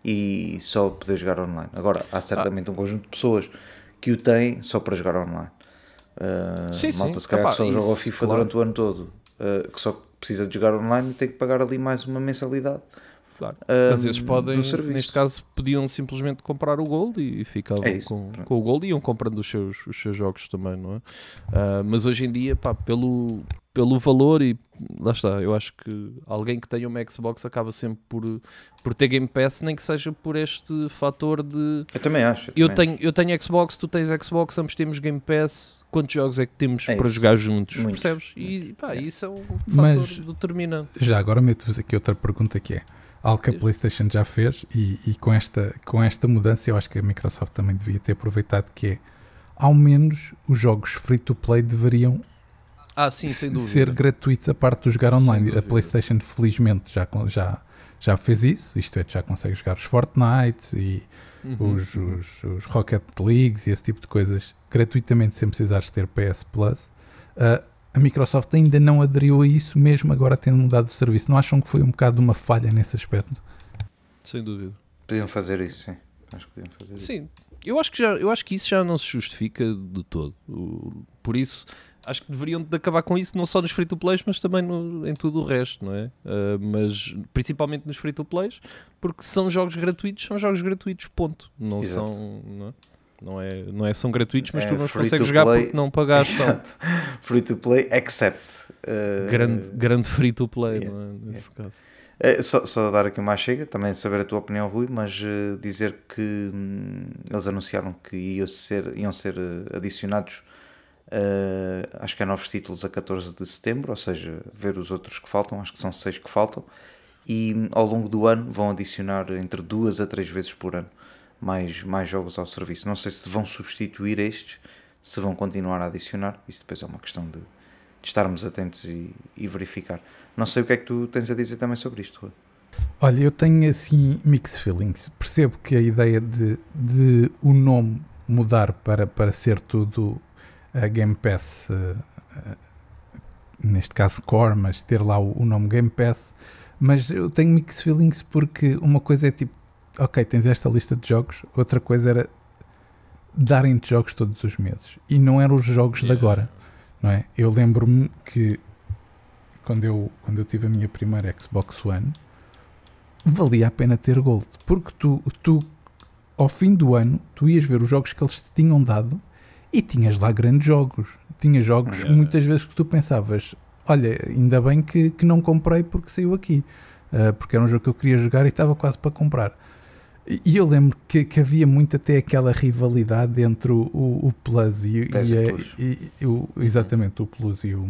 e só poder jogar online. Agora, há certamente ah. um conjunto de pessoas que o têm só para jogar online. Uh, sim, malta, sim. se calhar, que só joga o FIFA claro. durante o ano todo, uh, que só precisa de jogar online e tem que pagar ali mais uma mensalidade Claro. ahm, Às vezes podem, neste caso, podiam simplesmente comprar o Gold e ficavam É isso, com, com o Gold e iam comprando os seus, os seus jogos também, não é? Ah, mas hoje em dia, pá, pelo, pelo valor e lá está, eu acho que alguém que tenha uma Xbox acaba sempre por, por ter Game Pass, nem que seja por este fator de Eu também acho. eu também tenho, eu tenho Xbox, tu tens Xbox, ambos temos Game Pass, quantos jogos é que temos É para isso. jogar juntos? Muitos. Percebes? E pá, isso é um fator Mas- determinante. Já agora meto-vos aqui outra pergunta que é algo que a. PlayStation já fez e, e com, esta, com esta mudança eu acho que a Microsoft também devia ter aproveitado que é ao menos os jogos free to play deveriam Ah, sim, sem dúvida. ser gratuitos a parte de jogar online. A. PlayStation felizmente já, já, já fez isso, isto é, já consegue jogar os Fortnite e Uhum. os, os, os Rocket Leagues e esse tipo de coisas gratuitamente sem precisares ter PS Plus. Ah, a Microsoft ainda não aderiu a isso, mesmo agora tendo mudado o serviço. Não acham que foi um bocado uma falha nesse aspecto? Sem dúvida. Podiam fazer isso, sim. Acho que podiam fazer isso. Sim, eu acho que, já, eu acho que isso já não se justifica de todo. Por isso, acho que deveriam de acabar com isso não só nos free-to-plays, mas também no- em tudo o resto, não é? Ah, mas principalmente nos free-to-plays, porque são jogos gratuitos, são jogos gratuitos, ponto. Não Exato. são. Não é? Não é, não é, são gratuitos, mas É tu não os free consegues to jogar play. porque não pagaste. Exato. Free to play, except. uh, Grande, grande free-to-play, yeah, não é? Nesse caso. É, só, só dar aqui uma chega, também saber a tua opinião, Rui, mas eh, dizer que hum, eles anunciaram que iam ser, iam ser adicionados, eh, acho que é novos títulos a 14 de setembro, ou seja, ver os outros que faltam, acho que são seis que faltam, e ao longo do ano vão adicionar entre duas a três vezes por ano mais, mais jogos ao serviço. Não sei se vão substituir estes, se vão continuar a adicionar, isso depois é uma questão de, de estarmos atentos e, e verificar. Não sei o que é que tu tens a dizer também sobre isto, Rui. Olha, eu tenho assim mixed feelings. Percebo que a ideia de, de o nome mudar para, para ser tudo a Game Pass, eh, eh, neste caso Core, mas ter lá o, o nome Game Pass. Mas eu tenho mixed feelings porque uma coisa é tipo, ok, tens esta lista de jogos, outra coisa era darem-te jogos todos os meses. E não eram os jogos de Yeah. agora, não é? Eu lembro-me que quando eu, quando eu tive a minha primeira Xbox One, valia a pena ter Gold, porque tu, tu ao fim do ano, tu ias ver os jogos que eles te tinham dado e tinhas lá grandes jogos. Tinha jogos Yeah. muitas vezes que tu pensavas, olha, ainda bem que, que não comprei porque saiu aqui, Ah, porque era um jogo que eu queria jogar e estava quase para comprar. E eu lembro que, que havia muito até aquela rivalidade entre o, o, o Plus e, e, a- Plus. e- e o, exatamente o Plus e o,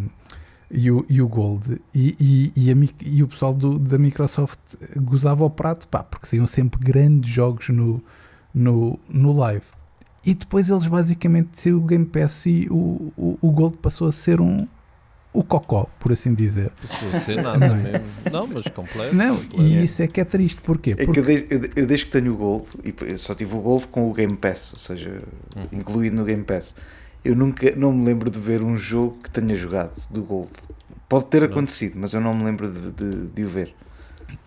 e o, e o Gold e, e, a e o pessoal do- da Microsoft gozava o prato pá, porque saíam sempre grandes jogos no, no, no live e depois eles basicamente o Game Pass e o, o, o Gold passou a ser um o cocó, por assim dizer Passou a ser nada Não é? mesmo. Não, mas completo. não, completo. e isso é que é triste, porquê? É que Porque eu desde, eu, eu desde que tenho o Gold, e só tive o Gold com o Game Pass, ou seja, Uhum. incluído no Game Pass, eu nunca não me lembro de ver um jogo que tenha jogado do Gold. Pode ter Não. acontecido, mas eu não me lembro de, de, de o ver.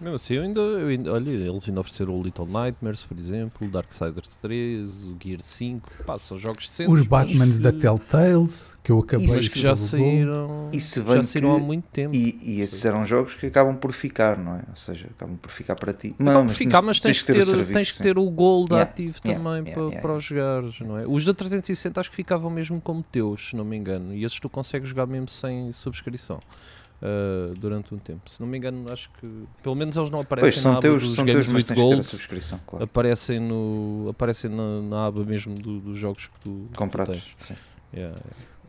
Mesmo assim, eu ainda, eu ainda- olha, eles ainda ofereceram o Little Nightmares, por exemplo, o Darksiders 3, o Gear 5, pá, são jogos decentes. os mas Batman que- da Telltales que eu acabei de que já saíram, E se já saíram há que- muito tempo. E, e esses eram jogos que acabam por ficar, não é? Ou seja, acabam por ficar para ti. Não, Não, mas ficar, mas tens, que ter, o serviço, tens que ter o Gold Yeah, ativo yeah, também yeah, para, yeah, para os jogares, não é? Os da 360 acho que ficavam mesmo como teus, se não me engano, e esses tu consegues jogar mesmo sem subscrição. Ah, durante um tempo, se não me engano, acho que pelo menos eles não aparecem Pois, na aba teus, dos Games teus with Gold, claro. aparecem, no, aparecem na, na aba mesmo do- dos jogos que tu, sim. Yeah,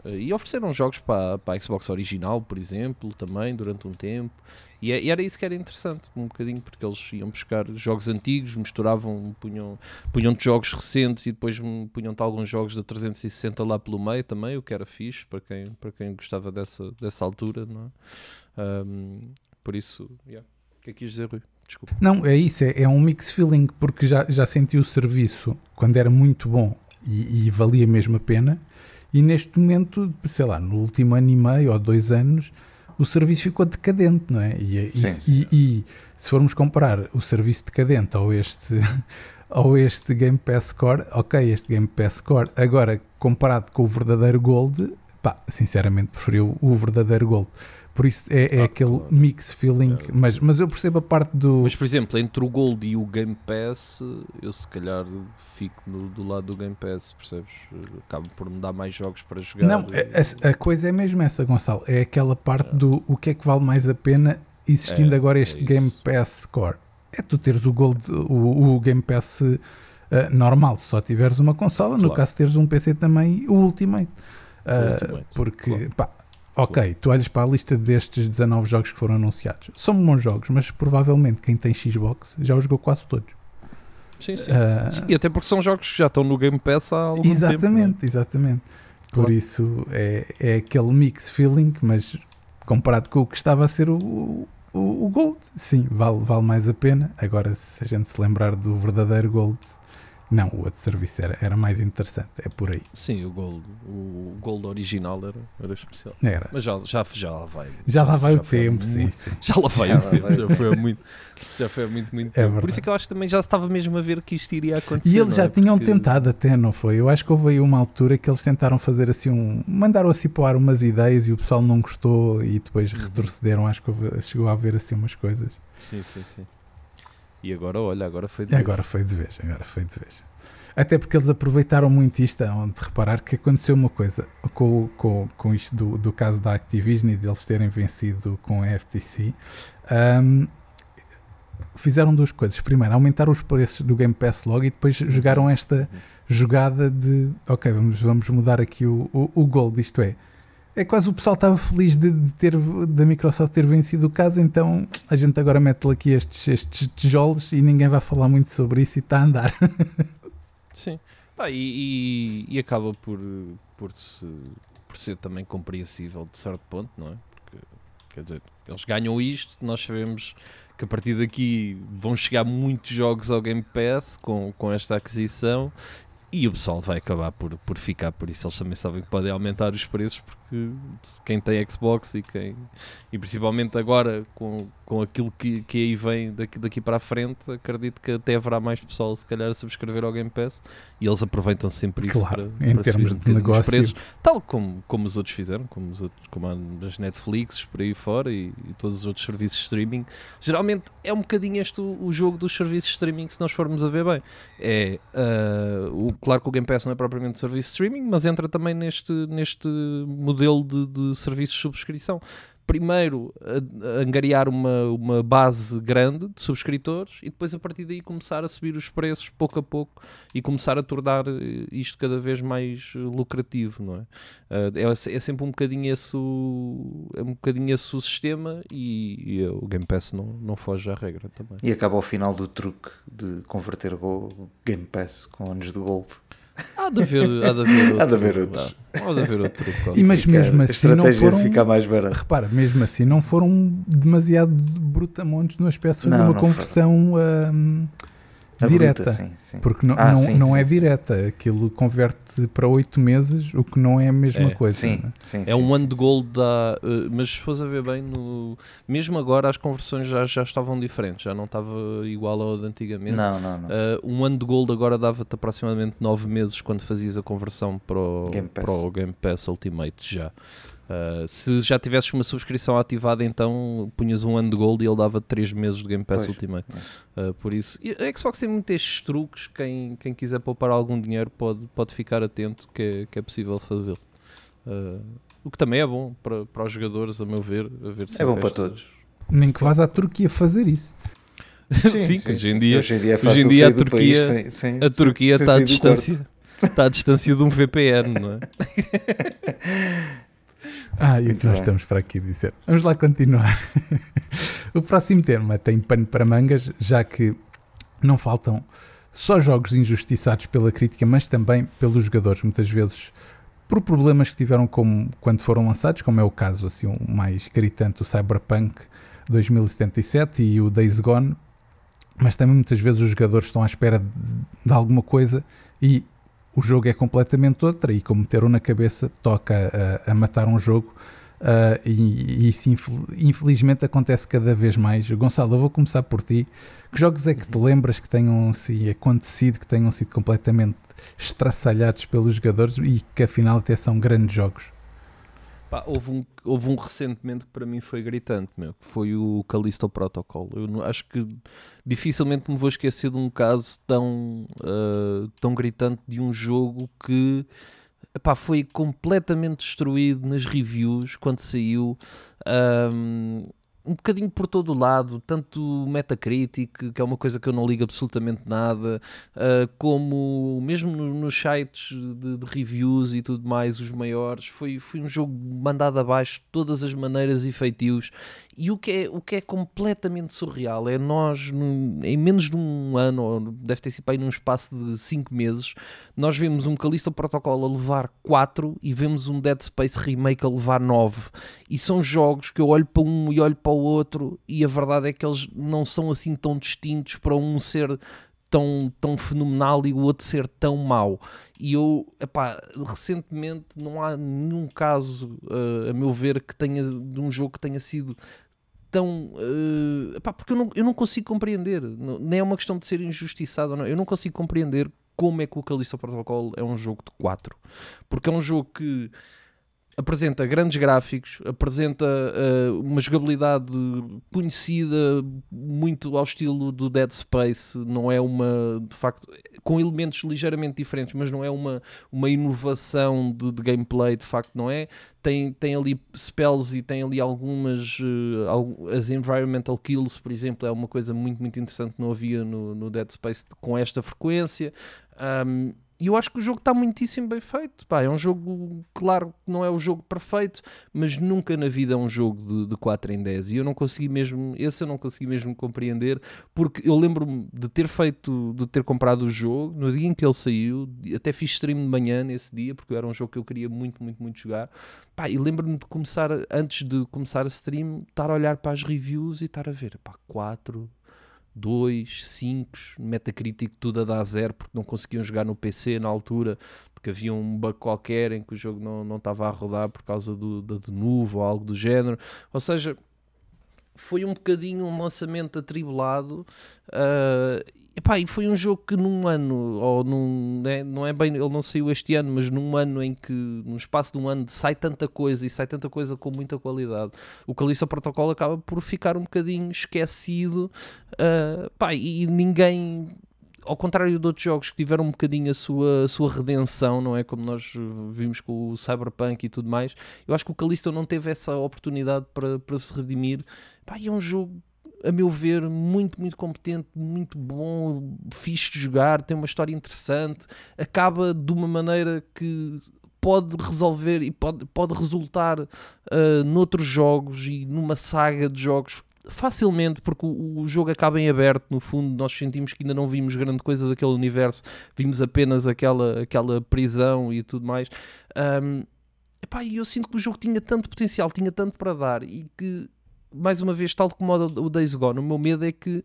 E ofereceram jogos para, para a Xbox original, por exemplo, também durante um tempo. E, é- e era isso que era interessante, um bocadinho, porque eles iam buscar jogos antigos, misturavam, punham, punham-te jogos recentes e depois hum, punham-te alguns jogos da 360 lá pelo meio também, o que era fixe para quem, para quem gostava dessa, dessa altura, não é? Ahm, por isso, yeah. o que é que quis dizer, Rui? Desculpa. Não, é isso, é, é um mix feeling, porque já, já senti o serviço quando era muito bom e, e valia mesmo a pena, e neste momento, sei lá, no último ano e meio ou dois anos, o serviço ficou decadente, não é? E, e- Sim, sim. e- e se formos comparar o serviço decadente ao este, ao este Game Pass Core, ok, este Game Pass Core, agora comparado com o verdadeiro Gold, pá, sinceramente preferiu o verdadeiro Gold. Por isso é, é Ah, aquele claro. mix feeling, mas, mas eu percebo a parte do. Mas, por exemplo, entre o Gold e o Game Pass, eu se calhar fico no- do lado do Game Pass, percebes? Acabo por me dar mais jogos para jogar. Não, a, a- a coisa é mesmo essa, Gonçalo. É aquela parte do o que é que vale mais a pena existindo É, agora é este. Game Pass Core. É tu teres o Gold, o, o Game Pass eh, normal, se só tiveres uma consola, no Claro. caso teres um PC também, o Ultimate. Eh, Ultimate, porque, claro. pá, ok, tu olhas para a lista destes 19 jogos que foram anunciados. São bons jogos, mas provavelmente quem tem Xbox já os jogou quase todos. Sim, sim. Eh, Sim, E até porque são jogos que já estão no Game Pass há algum tempo. Exatamente, exatamente. Por Claro. isso é, é aquele mix feeling, mas comparado com o que estava a ser o, o, o Gold, sim, vale, vale mais a pena. Agora, se a gente se lembrar do verdadeiro Gold, não, o outro serviço era, era mais interessante, é por aí. Sim, o Gold, o Gold original era, era especial. Era. Mas já, já, já lá vai. Já lá vai o foi há tempo, sim, muito- sim. Já lá vai Já o tempo, vai. já foi muito, já foi muito, muito É tempo. Por verdade. isso é que eu acho que também já se estava mesmo a ver que isto iria acontecer. E eles já é? tinham Porque- tentado até, não foi? Eu acho que houve aí uma altura que eles tentaram fazer assim um. mandaram assim para o ar umas ideias e o pessoal não gostou e depois Uhum. retrocederam. Acho que houve- chegou a haver assim umas coisas. Sim, sim, sim. E agora, olha, agora foi de E agora foi de vez, agora foi de vez. Até porque eles aproveitaram muito isto, onde reparar que aconteceu uma coisa com, com, com isto do, do caso da Activision e deles terem vencido com a FTC. ahm, fizeram duas coisas. Primeiro, aumentaram os preços do Game Pass logo e depois jogaram esta jogada de ok, vamos, vamos mudar aqui o, o, o isto é. É quase o pessoal estava feliz de, de ter da Microsoft ter vencido o caso, então a gente agora mete aqui estes, estes tijolos e ninguém vai falar muito sobre isso e está a andar. Sim. Pá, e, e- e acaba por, por, se- por ser também compreensível de certo ponto, não é? Porque, quer dizer, eles ganham isto, nós sabemos que a partir daqui vão chegar muitos jogos ao Game Pass com, com esta aquisição e o pessoal vai acabar por, por ficar, por isso eles também sabem que podem aumentar os preços porque quem tem Xbox e quem e principalmente agora com, com aquilo que, que aí vem daqui, daqui para a frente, acredito que até haverá mais pessoal se calhar a subscrever ao Game Pass e eles aproveitam sempre isso Claro, para, em para termos um de negócio. preços, tal como, como os outros fizeram, como, os outros, como as Netflix por aí fora e, e todos os outros serviços de streaming. Geralmente é um bocadinho este o, o jogo dos serviços de streaming, se nós formos a ver bem. É, ah, o, claro que o Game Pass não é propriamente um serviço de streaming, mas entra também neste, neste modelo de, de serviços de subscrição. Primeiro, a- a angariar uma, uma base grande de subscritores e depois, a partir daí, começar a subir os preços pouco a pouco e começar a tornar eh, isto cada vez mais eh, lucrativo, não é? Ah, é, é sempre um bocadinho esse o, é um bocadinho esse o sistema e, e o Game Pass não, não foge à regra também. E acaba ao final do truque de converter o Game Pass com anos de Gold. Há de haver, há de haver outro. Há de haver outros. Há, de haver outro. E mas mesmo a assim não estratégia foram. de ficar mais barato. Repara, mesmo assim não foram demasiado brutamontes no aspecto de Não, uma não conversão ahm, A direta. bruta, sim, sim. Porque não, Ah, não, sim, não sim, é sim. direta, aquilo converte para 8 meses, o que não é a mesma É, coisa. Sim, não é? sim, É sim, um ano de gold da. eh, mas se fores a ver bem, no, mesmo agora as conversões já, já estavam diferentes, já não estava igual ao de antigamente. Não, não, não. Eh, um ano de gold agora dava-te aproximadamente 9 meses quando fazias a conversão para o Game Pass. para o Game Pass Ultimate já. Eh, se já tivesses uma subscrição ativada, então punhas um ano de gold e ele dava 3 meses de Game Pass Pois, Ultimate. Eh, por isso, e a Xbox tem muitos estes truques. Quem, quem quiser poupar algum dinheiro pode, pode ficar atento que é, que é possível fazê-lo. Eh, o que também é bom para, para os jogadores, a meu ver. A ver É bom para todos. Nem que vás à Turquia fazer isso. Sim, que hoje em dia, Hoje em dia, é hoje em fácil dia a país Turquia- sem- sem- a Turquia está à distância. Está à distância de um VPN, não é? Ah, e o que nós bem. estamos para aqui dizer. Vamos lá continuar. o próximo tema tem pano para mangas, já que não faltam só jogos injustiçados pela crítica, mas também pelos jogadores, muitas vezes por problemas que tiveram como, quando foram lançados, como é o caso assim, o mais gritante, o Cyberpunk 2077 e o Days Gone, mas também muitas vezes os jogadores estão à espera de, de alguma coisa e o jogo é completamente outra e como meteram na cabeça toca a, a matar um jogo ah, e, e isso infel- infelizmente acontece cada vez mais. Gonçalo, eu vou começar por ti. Que jogos é que te lembras que tenham se acontecido, que tenham sido completamente estraçalhados pelos jogadores e que afinal até são grandes jogos? Pá, houve, um, houve um recentemente que para mim foi gritante, meu, que foi o Callisto Protocol. Eu não- acho que dificilmente me vou esquecer de um caso tão, ah, tão gritante de um jogo que epá, foi completamente destruído nas reviews quando saiu. Ahm, um bocadinho por todo o lado, tanto Metacritic, que é uma coisa que eu não ligo absolutamente nada, uh, como mesmo no- nos sites de, de reviews e tudo mais, os maiores, foi, foi um jogo mandado abaixo de todas as maneiras e feitios. E o que é, o que é completamente surreal é nós, num- em menos de um ano, ou deve ter sido aí num espaço de 5 meses, nós vemos um Callisto Protocol a levar 4 e vemos um Dead Space Remake a levar 9. E são jogos que eu olho para um e olho para o outro, e a verdade é que eles não são assim tão distintos para um ser tão, tão fenomenal e o outro ser tão mau. E eu, epá, recentemente não há nenhum caso, eh, a meu ver, que tenha de um jogo que tenha sido tão. eh, epá, porque eu não, eu não consigo compreender, não- nem é uma questão de ser injustiçado ou não, eu não consigo compreender como é que o Callisto Protocol é um jogo de 4. Porque é um jogo que apresenta grandes gráficos, apresenta eh, uma jogabilidade conhecida, muito ao estilo do Dead Space, não é uma, de facto, com elementos ligeiramente diferentes, mas não é uma, uma inovação de, de gameplay, de facto, não é? Tem, tem ali spells e tem ali algumas, algu- as environmental kills, por exemplo, é uma coisa muito, muito interessante que não havia no, no Dead Space com esta frequência. Um, e eu acho que o jogo está muitíssimo bem feito. Pá, é um jogo, claro que não é o jogo perfeito, mas nunca na vida é um jogo de, de 4 em 10. E eu não consegui mesmo, esse eu não consegui mesmo compreender, porque eu lembro-me de ter feito, de ter comprado o jogo no dia em que ele saiu, até fiz stream de manhã nesse dia, porque era um jogo que eu queria muito, muito, muito jogar. Pá, e lembro-me de começar, antes de começar a stream, estar a olhar para as reviews e estar a ver, pá, 4, 2, 5, Metacritic tudo a dar zero porque não conseguiam jogar no PC na altura, porque havia um bug qualquer em que o jogo não, não estava a rodar por causa do, da de novo ou algo do género. Ou seja, foi um bocadinho um lançamento atribulado ah, epá, e foi um jogo que num ano, ou num, né, não é bem, ele não saiu este ano, mas num ano em que, num espaço de um ano, sai tanta coisa e sai tanta coisa com muita qualidade, o Calista Protocol acaba por ficar um bocadinho esquecido pá, e ninguém ao contrário de outros jogos que tiveram um bocadinho a sua, a sua redenção, não é? Como nós uh, vimos com o Cyberpunk e tudo mais, eu acho que o Callisto não teve essa oportunidade para, para se redimir. Pá, é um jogo, a meu ver, muito, muito competente, muito bom, fixe de jogar, tem uma história interessante, acaba de uma maneira que pode resolver e pode, pode resultar uh, noutros jogos e numa saga de jogos facilmente, porque o, o jogo acaba em aberto, no fundo nós sentimos que ainda não vimos grande coisa daquele universo, vimos apenas aquela, aquela prisão e tudo mais. Um, epá, e eu sinto que o jogo tinha tanto potencial, tinha tanto para dar e que, mais uma vez, tal como o Days Gone, o meu medo é que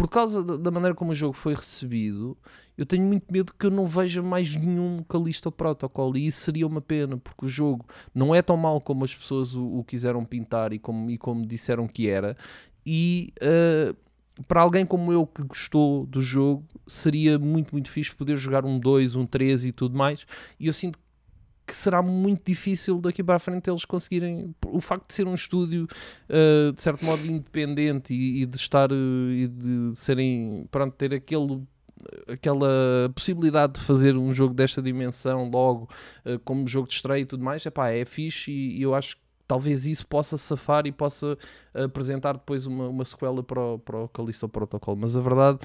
por causa da maneira como o jogo foi recebido, eu tenho muito medo que eu não veja mais nenhum Callisto Protocol e isso seria uma pena, porque o jogo não é tão mau como as pessoas o, o quiseram pintar e como, e como disseram que era, e uh, para alguém como eu que gostou do jogo, seria muito, muito fixe poder jogar um 2, um 3 e tudo mais, e eu sinto que será muito difícil daqui para a frente eles conseguirem. O facto de ser um estúdio uh, de certo modo independente e, e de estar uh, e de serem, pronto, ter aquele aquela possibilidade de fazer um jogo desta dimensão logo uh, como jogo de estreia e tudo mais, epá, é fixe e, eu acho que talvez isso possa safar e possa apresentar depois uma, uma sequela para o, para o Callisto Protocol, mas a verdade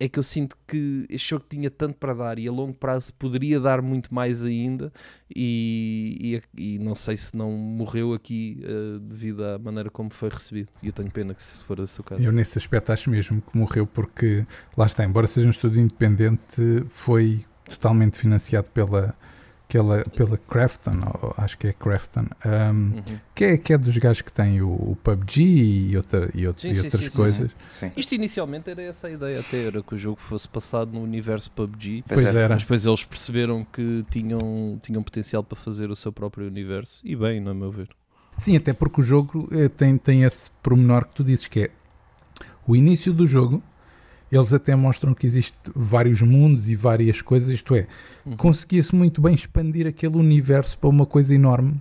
é que eu sinto que este jogo tinha tanto para dar e a longo prazo poderia dar muito mais ainda e, e, e não sei se não morreu aqui uh, devido à maneira como foi recebido e eu tenho pena que se for esse o caso. Eu nesse aspecto acho mesmo que morreu porque lá está, embora seja um estúdio independente foi totalmente financiado pela aquela, pela Crafton, acho que é Crafton, um, uhum. que, é, que é dos gajos que tem o, o PUBG e, outra, e, outro, sim, e outras sim, coisas. Sim, Isto inicialmente era essa a ideia, até era que o jogo fosse passado no universo PUBG, pois era. mas depois eles perceberam que tinham, tinham potencial para fazer o seu próprio universo, e bem, não é meu ver. Sim, até porque o jogo tem, tem esse pormenor que tu dizes, que é o início do jogo eles até mostram que existe vários mundos e várias coisas, isto é, uhum. conseguia-se muito bem expandir aquele universo para uma coisa enorme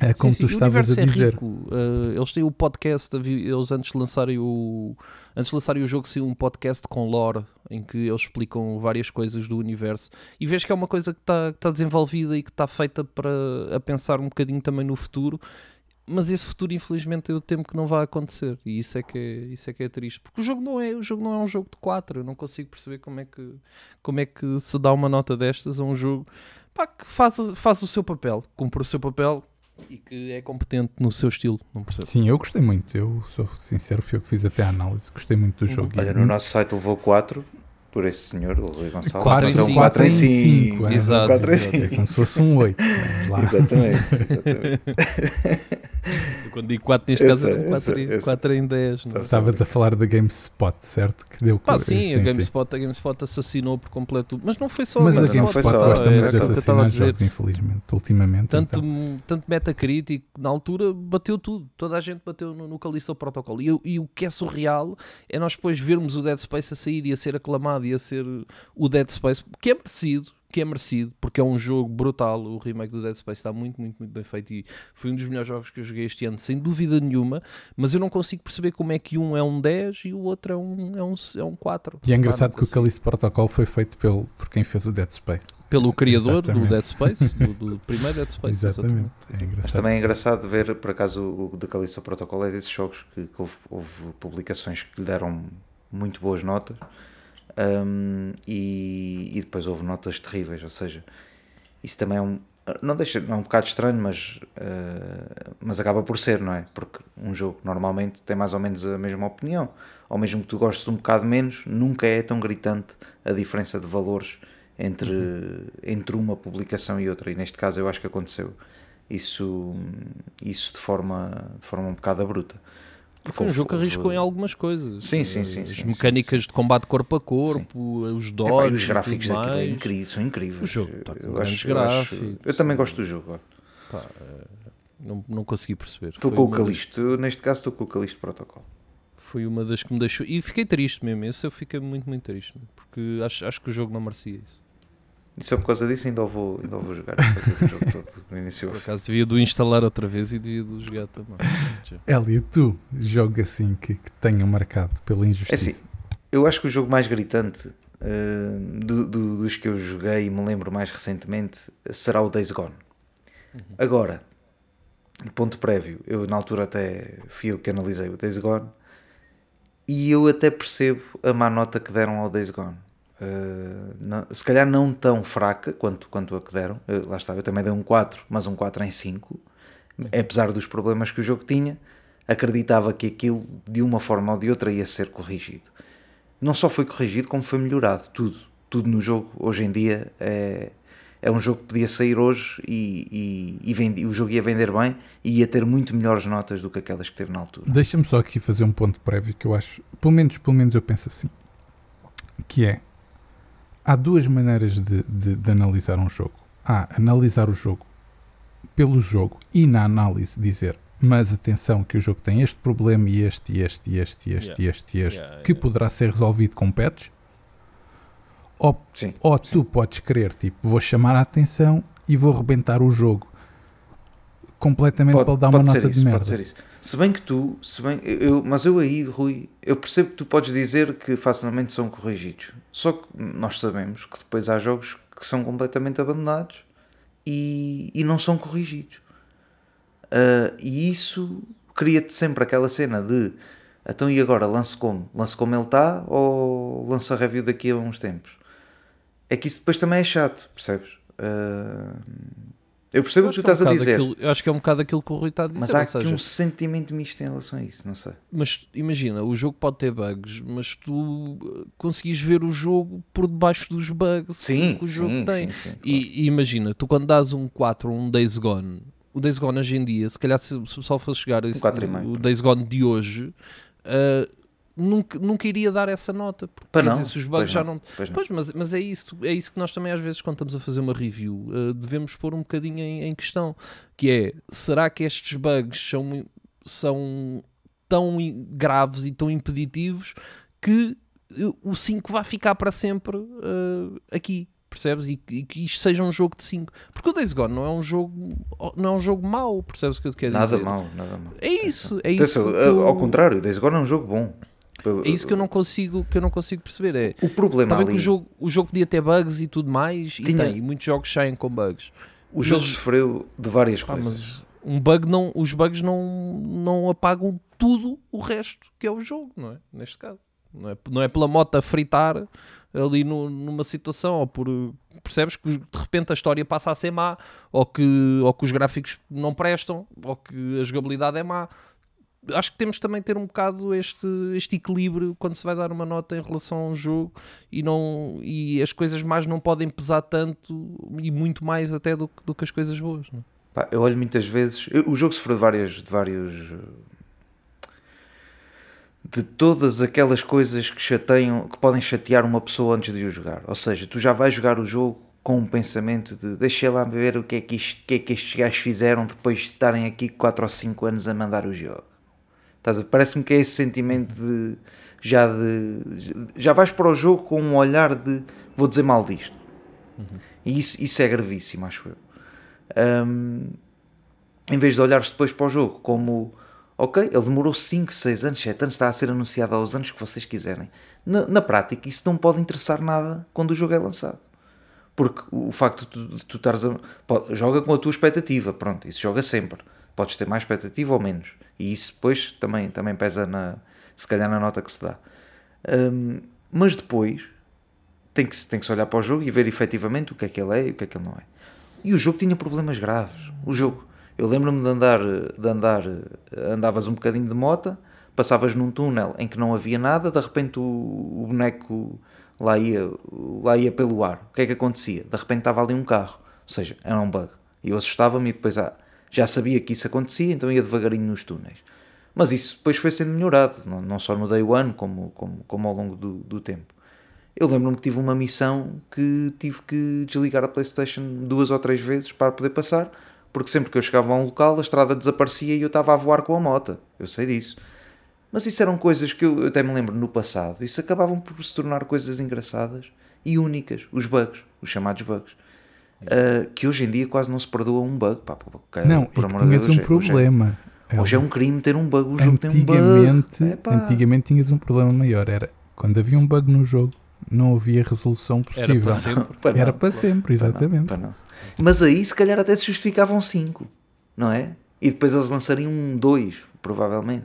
É como Sim, tu sim, o estavas a é dizer. rico. Uh, eles têm o podcast, eles antes de lançarem o antes de lançarem o jogo, saiu um podcast com lore em que eles explicam várias coisas do universo e vês que é uma coisa que está tá desenvolvida e que está feita para a pensar um bocadinho também no futuro. Mas esse futuro, infelizmente, eu temo que não vai acontecer. E isso é que é, isso é, que é triste. Porque o jogo, não é, o jogo não é um jogo de 4. Eu não consigo perceber como é que, como é que se dá uma nota destas a um jogo pá, que faz, faz o seu papel, cumpre o seu papel e que é competente no seu estilo. Não percebo. Sim, eu gostei muito. Eu sou sincero, fui eu que fiz até a análise. Gostei muito do jogo. Olha, no nosso site levou 4 por esse senhor, o Rui Gonçalves. Quatro em Então, cinco. quatro em Quatro em 5. cinco, é. Exato, 4 em exato. É 5. como se fosse um 8. Lá. Exatamente. exatamente. Quando digo 4 neste caso sei, eram eu 4, sei, eu sei. 4 em 10. Não? é? Estavas a falar da GameSpot, certo? Que deu Pá, co- sim, a GameSpot, a GameSpot assassinou por completo. Mas não foi só Mas a Mas não GameSpot. foi GameSpot só, gosta é, muito é de só o que eu estava a assassinar dizer. jogos, infelizmente, ultimamente. Tanto, então. tanto Metacritic, na altura, bateu tudo. Toda a gente bateu no, no Callisto Protocol. E, e o que é surreal é nós depois vermos o Dead Space a sair e a ser aclamado e a ser o Dead Space, que é merecido, que é merecido, porque é um jogo brutal. O remake do Dead Space está muito, muito, muito bem feito e foi um dos melhores jogos que eu joguei este ano, sem dúvida nenhuma. Mas eu não consigo perceber como é que um é um 10 e o outro é um, é um, é um 4. E é engraçado que o Callisto Protocol foi feito pelo, por quem fez o Dead Space. Pelo criador Exatamente. do Dead Space, do, do primeiro Dead Space. Exatamente. É Mas engraçado. também é engraçado ver, por acaso, o The Callisto Protocol é desses jogos que, que houve, houve publicações que lhe deram muito boas notas hum, e, e depois houve notas terríveis, ou seja, isso também é um. Não deixa, não é um bocado estranho, mas, eh, mas acaba por ser, não é? Porque um jogo normalmente tem mais ou menos a mesma opinião, ou mesmo que tu gostes um bocado menos, nunca é tão gritante a diferença de valores entre, entre uma publicação e outra, e neste caso eu acho que aconteceu isso, isso de, forma, de forma um bocado abrupta. E foi um jogo que arriscou em algumas coisas. Sim, sim, sim, As sim, mecânicas de combate corpo a corpo, os dodges. e os gráficos daquilo é incrível, são incríveis. O jogo tá com eu grandes acho, eu, acho- gráficos. eu também gosto do jogo. Pá, eh, não, não consegui perceber. Estou com o das- Calisto, eu, neste caso estou com o Calisto Protocol. Foi uma das que me deixou. E fiquei triste mesmo. Esse eu fiquei muito, muito triste. Porque acho, acho que o jogo não merecia isso. E só por causa disso ainda vou, ainda vou jogar. fazer o jogo todo, do início Por acaso devia do instalar outra vez e devia do jogar também. Elliot, tu, jogo assim que, que tenham marcado pela É injustiça. assim, eu acho que o jogo mais gritante eh, do- do- dos que eu joguei e me lembro mais recentemente será o Days Gone. Agora, ponto prévio, eu na altura até fui eu que analisei o Days Gone e eu até percebo a má nota que deram ao Days Gone. Eh, não- se calhar não tão fraca quanto, quanto a que deram, Eu- lá está, eu também dei um 4, mas um 4 em 5, apesar dos problemas que o jogo tinha, acreditava que aquilo de uma forma ou de outra ia ser corrigido. Não só foi corrigido, como foi melhorado, tudo. Tudo no jogo, hoje em dia, é, é um jogo que podia sair hoje e, e, e vendi- o jogo ia vender bem e ia ter muito melhores notas do que aquelas que teve na altura. Deixa-me só aqui fazer um ponto prévio que eu acho, pelo menos, pelo menos eu penso assim, que é, há duas maneiras de, de- de analisar um jogo. Há analisar o jogo pelo jogo e na análise dizer, mas atenção que o jogo tem este problema e este, e este, e este, e este, Yeah. e este, este, Yeah, que yeah. poderá ser resolvido com patches. Ou, Sim. ou tu podes querer, tipo, vou chamar a atenção e vou rebentar o jogo completamente para dar uma nota isso, de merda. Pode ser isso. Se bem que tu, se bem, eu, mas eu aí, Rui, eu percebo que tu podes dizer que facilmente são corrigidos. Só que nós sabemos que depois há jogos que são completamente abandonados e, e não são corrigidos. Ah, e isso cria-te sempre aquela cena de então e agora lance como? Lance como ele está ou lança review daqui a uns tempos? É que isso depois também é chato, percebes? Ah, eu percebo o que tu estás a dizer. eu acho que é um bocado aquilo que o Rui está a dizer. Mas há aqui seja, um sentimento misto em relação a isso, não sei. Mas imagina, o jogo pode ter bugs, mas tu uh, conseguis ver o jogo por debaixo dos bugs Sim, que o jogo sim, tem. sim, sim, claro. E, e imagina, tu quando dás um 4 ou um Days Gone, o Days Gone hoje em dia, se calhar se se só fosse chegar esse, 4,5, o Days Gone de hoje, uh, nunca, nunca iria dar essa nota. Porque Para não, dizer, se os bugs já não, não. pois não. Pois, mas, mas é, isso, é isso que nós também às vezes quando estamos a fazer uma review uh, devemos pôr um bocadinho em, em questão, que é, será que estes bugs são, são tão graves e tão impeditivos que uh, o 5 vai ficar para sempre uh, aqui? percebes? E, e que isto seja um jogo de 5. Porque o Days Gone não é um jogo, não é um jogo mau, percebes o que eu te quero Nada dizer? mal, nada mal. É isso, é Atenção, isso. Ao contrário, Days Gone é um jogo bom. É isso que eu não consigo, que eu não consigo perceber. É, O problema ali, o jogo, o jogo podia ter bugs e tudo mais, e Tinha- tem, e muitos jogos saem com bugs. o jogo mas- sofreu de várias Pá, coisas. um bug não, os bugs não, não apagam tudo o resto que é o jogo, não é? Neste caso. Não é, não é pela moto a fritar ali no- numa situação, ou por percebes que de repente a história passa a ser má, ou que, ou que os gráficos não prestam, ou que a jogabilidade é má. Acho que temos também ter um bocado este, este equilíbrio quando se vai dar uma nota em relação a um jogo e, não, e as coisas más não podem pesar tanto e muito mais até do, do que as coisas boas. Não é? Pá, eu olho muitas vezes. eu- o jogo sofreu de, várias, de vários. De todas aquelas coisas que chateiam, que podem chatear uma pessoa antes de o jogar. Ou seja, tu já vais jogar o jogo com um pensamento de deixa lá ver o que é que, isto, que, é que estes gajos fizeram depois de estarem aqui 4 ou 5 anos a mandar o jogo. Parece-me que é esse sentimento de já de já vais para o jogo com um olhar de vou dizer mal disto. E isso, isso é gravíssimo, acho eu. Hum, em vez de olhares depois para o jogo como ok, ele demorou 5, 6 anos, 7 anos, está a ser anunciado aos anos que vocês quiserem. Na, na prática, isso não pode interessar nada quando o jogo é lançado. Porque o facto de tu, de tu estares a. pode- joga com a tua expectativa, pronto, isso joga sempre. Podes ter mais expectativa ou menos. E isso depois também, também pesa na. se calhar na nota que se dá. Hum, mas depois tem que, tem que se olhar para o jogo e ver efetivamente o que é que ele é e o que é que ele não é. E o jogo tinha problemas graves. O jogo. Eu lembro-me de andar, de andar, andavas um bocadinho de mota, passavas num túnel em que não havia nada, de repente o, o boneco lá ia, lá ia pelo ar. O que é que acontecia? De repente estava ali um carro. Ou seja, era um bug. E eu assustava-me e depois ah, já sabia que isso acontecia, então ia devagarinho nos túneis. Mas isso depois foi sendo melhorado, não, só no day one, como, como, como ao longo do, do tempo. Eu lembro-me que tive uma missão que tive que desligar a PlayStation duas ou três vezes para poder passar, porque sempre que eu chegava a um local a estrada desaparecia e eu estava a voar com a moto. Eu sei disso. Mas isso eram coisas que eu, eu até me lembro no passado. Isso acabavam por se tornar coisas engraçadas e únicas. Os bugs, os chamados bugs. Ah, que hoje em dia quase não se perdoa um bug. Pá, pá, pá, Não, por e que amor de tinhas Deus, um hoje é- hoje é- problema. Hoje é um crime ter um bug. O jogo tem um bug. antigamente, Epá. antigamente tinhas um problema maior. Era quando havia um bug no jogo, não havia resolução Era possível. para sempre. Não, Era para sempre, não, exatamente. pá, não. Mas aí se calhar até se justificavam 5, não é? E depois eles lançariam um 2, provavelmente.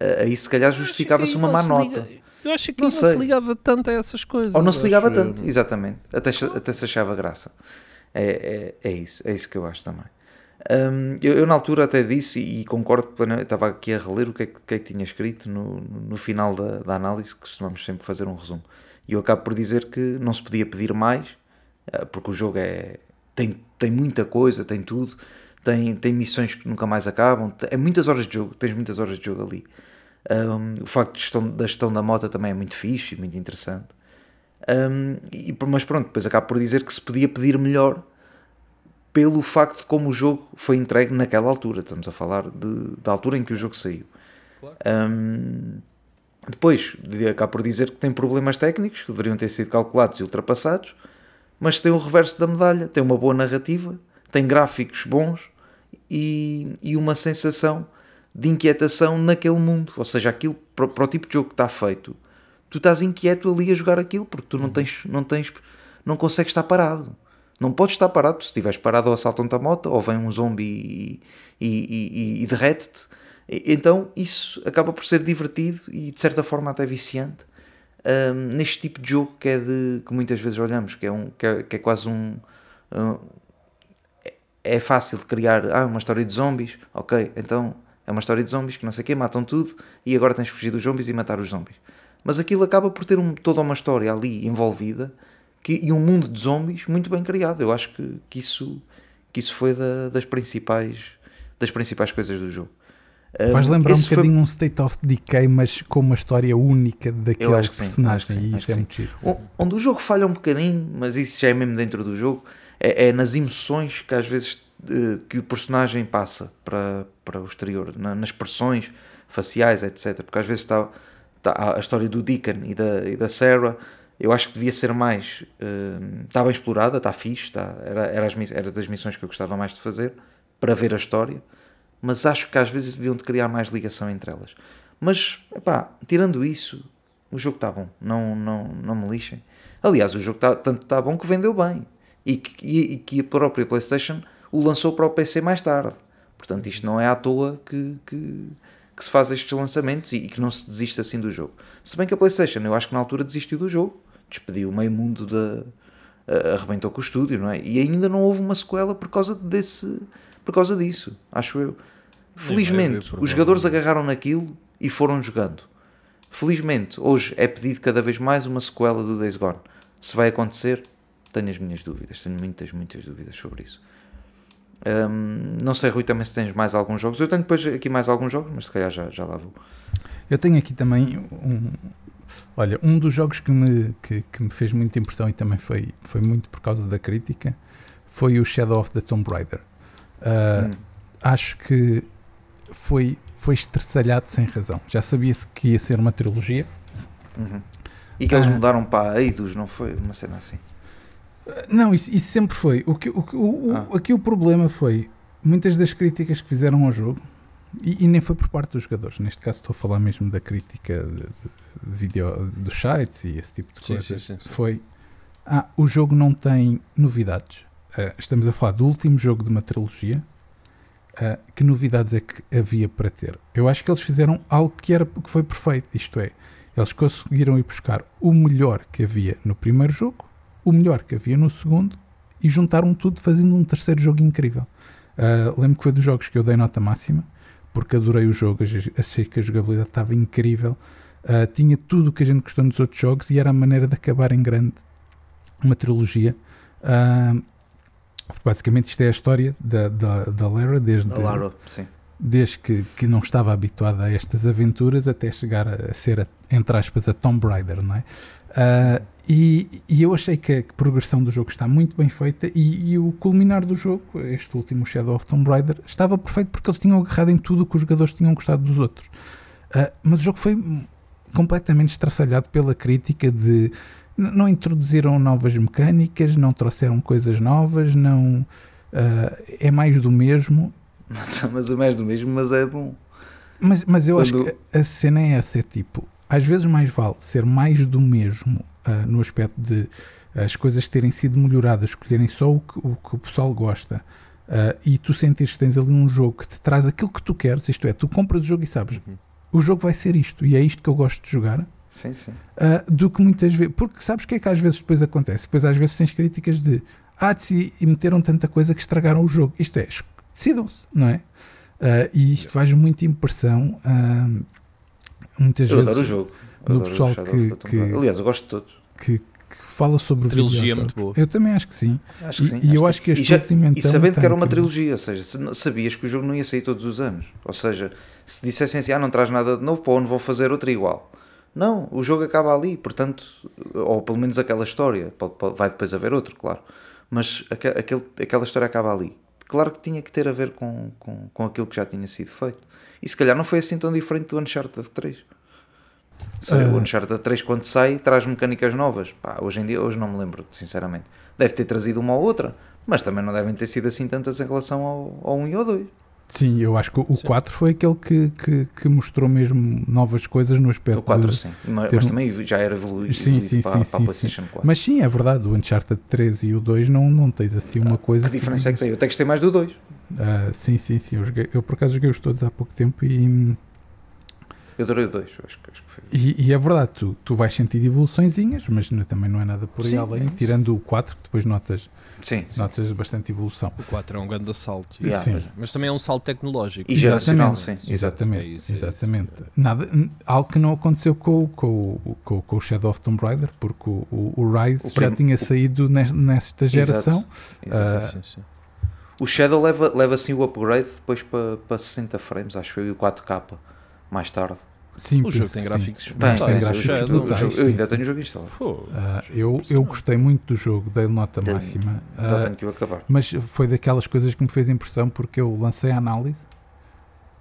Ah, Aí se calhar justificava-se uma má nota. Eu acho que Não não, se ligava tanto a essas coisas. Ou não se ligava tanto, exatamente. Até, até se achava graça. É, é, é isso, é isso que eu acho também. Hum, eu, eu na altura até disse e, concordo, estava aqui a reler o que é que, que, é que tinha escrito no, no final da, da análise, que costumamos sempre fazer um resumo. E eu acabo por dizer que não se podia pedir mais, eh, porque o jogo é, tem, tem muita coisa, tem tudo, tem, tem missões que nunca mais acabam, é muitas horas de jogo, tens muitas horas de jogo ali. Um, o facto de gestão, da gestão da moto também é muito fixe e muito interessante. Um, e, mas pronto, depois acabo por dizer que se podia pedir melhor pelo facto de como o jogo foi entregue naquela altura. Estamos a falar de, da altura em que o jogo saiu. Um, depois de- acabo por dizer que tem problemas técnicos que deveriam ter sido calculados e ultrapassados, mas tem o reverso da medalha, tem uma boa narrativa, tem gráficos bons e, e uma sensação de inquietação naquele mundo. Ou seja, aquilo para, para o tipo de jogo que está feito, tu estás inquieto ali a jogar aquilo porque tu não tens, não tens, não consegues estar parado. Não podes estar parado, porque se estiveres parado ou assaltam-te a moto ou vem um zombie e, e, e, e derrete-te. Então isso acaba por ser divertido e de certa forma até viciante hum, neste tipo de jogo que é de que muitas vezes olhamos, que é, um, que é, que é quase um, um- é- é fácil de criar ah, uma história de zombies, ok, então é uma história de zombies que não sei o quê, matam tudo e agora tens que fugir dos zombies e matar os zombies. Mas aquilo acaba por ter um, toda uma história ali envolvida que, e um mundo de zombies muito bem criado. Eu acho que, que, isso, que isso foi da- das, principais, das principais coisas do jogo. Faz Um, lembrar um esse foi- bocadinho um State of Decay, mas com uma história única daquele personagem. sim, e isso é muito giro. Onde o jogo falha um bocadinho, mas isso já é mesmo dentro do jogo, é, é nas emoções que às vezes eh, que o personagem passa para, para o exterior, na- nas expressões faciais, etc. Porque às vezes está, está a história do Deacon e da, e da Sarah Eu acho que devia ser mais. Uh, está bem explorada, está fixe, está, era, era, as, era das missões que eu gostava mais de fazer para ver a história, mas acho que às vezes deviam de criar mais ligação entre elas. Mas, epá, tirando isso, o jogo está bom, não, não, não me lixem. Aliás, o jogo tá, tanto está bom que vendeu bem e que, e, e que a própria PlayStation o lançou para o PC mais tarde. Portanto, isto não é à toa que, que, que se faz estes lançamentos e, e que não se desiste assim do jogo. Se bem que a PlayStation, eu acho que na altura desistiu do jogo despediu meio mundo da. Uh, arrebentou com o estúdio, não é? E ainda não houve uma sequela por causa desse. por causa disso, acho eu. Felizmente, os jogadores agarraram naquilo e foram jogando. Felizmente, hoje é pedido cada vez mais uma sequela do Days Gone. Se vai acontecer, tenho as minhas dúvidas, tenho muitas, muitas dúvidas sobre isso. Um, não sei, Rui, também se tens mais alguns jogos. Eu tenho depois aqui mais alguns jogos, mas se calhar já, já lá vou. Eu tenho aqui também um, Olha, um dos jogos que me, que, que, me fez muita impressão e também foi, foi muito por causa da crítica foi o Shadow of the Tomb Raider. Uh, hum. Acho que foi, foi estressalhado sem razão. Já sabia-se que ia ser uma trilogia. Uhum. E que eles uh, mudaram para Eidos, não foi? Uma cena assim. Não, isso, isso sempre foi. O que, o, o, ah. Aqui o problema foi muitas das críticas que fizeram ao jogo, e, e, nem foi por parte dos jogadores, neste caso estou a falar mesmo da crítica de, de, vídeo dos sites e esse tipo de sim, coisas, sim, sim, foi ah, o jogo não tem novidades. Uh, estamos a falar do último jogo de uma trilogia. Uh, que novidades é que havia para ter? Eu acho que eles fizeram algo que, era, que foi perfeito, isto é, eles conseguiram ir buscar o melhor que havia no primeiro jogo, o melhor que havia no segundo e juntaram tudo fazendo um terceiro jogo incrível. Uh, lembro que foi dos jogos que eu dei nota máxima, porque adorei o jogo, achei que a jogabilidade estava incrível. Uh, tinha tudo o que a gente gostou nos outros jogos e era a maneira de acabar em grande uma trilogia. Uh, basicamente, isto é a história da, da, da Lara, desde, Lara, desde que, que não estava habituada a estas aventuras até chegar a, a ser, a, entre aspas, a Tomb Raider, não é? Uh, e, e, eu achei que a progressão do jogo está muito bem feita e, e, o culminar do jogo, este último Shadow of Tomb Raider, estava perfeito porque eles tinham agarrado em tudo o que os jogadores tinham gostado dos outros. Uh, mas o jogo foi completamente estraçalhado pela crítica de não introduziram novas mecânicas, não trouxeram coisas novas, não uh, é mais do mesmo. Mas, mas é mais do mesmo, mas é bom. Mas, mas eu Quando... acho que a cena é essa, é tipo, às vezes mais vale ser mais do mesmo uh, no aspecto de as coisas terem sido melhoradas, escolherem só o que o, que o pessoal gosta uh, e tu sentires que tens ali um jogo que te traz aquilo que tu queres, isto é, tu compras o jogo e sabes, uhum o jogo vai ser isto e é isto que eu gosto de jogar. Sim, sim. Uh, do que muitas vezes. Porque sabes o que é que às vezes depois acontece? Depois às vezes tens críticas de ah, e meteram tanta coisa que estragaram o jogo. Isto é, decidam-se, não é? Uh, e isto faz muita impressão. Muitas eu vezes. Adoro o jogo. No pessoal que, que, Aliás, eu gosto de todos. Que, que fala sobre a trilogia é muito boa. Eu também acho que sim. Acho que sim e, e eu acho que este e, já, e sabendo que era uma trilogia, ou seja, sabias que o jogo não ia sair todos os anos. Ou seja, se dissessem assim, ah, não traz nada de novo, para onde vou fazer outro igual. Não, o jogo acaba ali, portanto, ou pelo menos aquela história, vai depois haver outro, claro, mas aquele, aquela história acaba ali. Claro que tinha que ter a ver com, com, com aquilo que já tinha sido feito. E se calhar não foi assim tão diferente do Uncharted 3. Se, uh... O Uncharted 3, quando sai, traz mecânicas novas. Pá, hoje em dia, hoje não me lembro, sinceramente. Deve ter trazido uma ou outra, mas também não devem ter sido assim tantas em relação ao, ao 1 e ao 2. Sim, eu acho que o sim. 4 foi aquele que, que, que, mostrou mesmo novas coisas no aspecto. O 4, de sim, mas, mas também já era evoluído, sim, sim, para, sim, para a PlayStation 4. Mas sim, é verdade, o Uncharted 3 e o 2 não, não tens assim uma coisa. Que diferença que... é que tem? Eu até gostei mais do 2. Uh, sim, sim, sim. Eu, joguei, eu por acaso joguei os todos há pouco tempo e eu adorei o 2, acho, acho que foi. E, e, é verdade, tu, tu vais sentir evoluçõezinhas, mas não, também não é nada por aí sim, além, é tirando o 4, que depois notas, sim, notas sim. bastante evolução. O 4 é um grande salto, yeah. sim. Mas, mas, também é um salto tecnológico. E geracional, sim. Exatamente, é isso, é exatamente. É Nada, algo que não aconteceu com, com, com, com o Shadow of Tomb Raider, porque o, o, o Rise o já tinha saído nesta geração. Exato. Uh, o Shadow leva, leva assim o upgrade depois para, para 60 frames, acho eu, e o 4K mais tarde. Sim, o jogo tem gráficos sim. tem, tem gráficos brutais. Eu ainda tenho o jogo instalado. Uh, eu, eu gostei muito do jogo, dei nota tenho, máxima. Uh, tenho que o acabar. Mas foi daquelas coisas que me fez impressão porque eu lancei a análise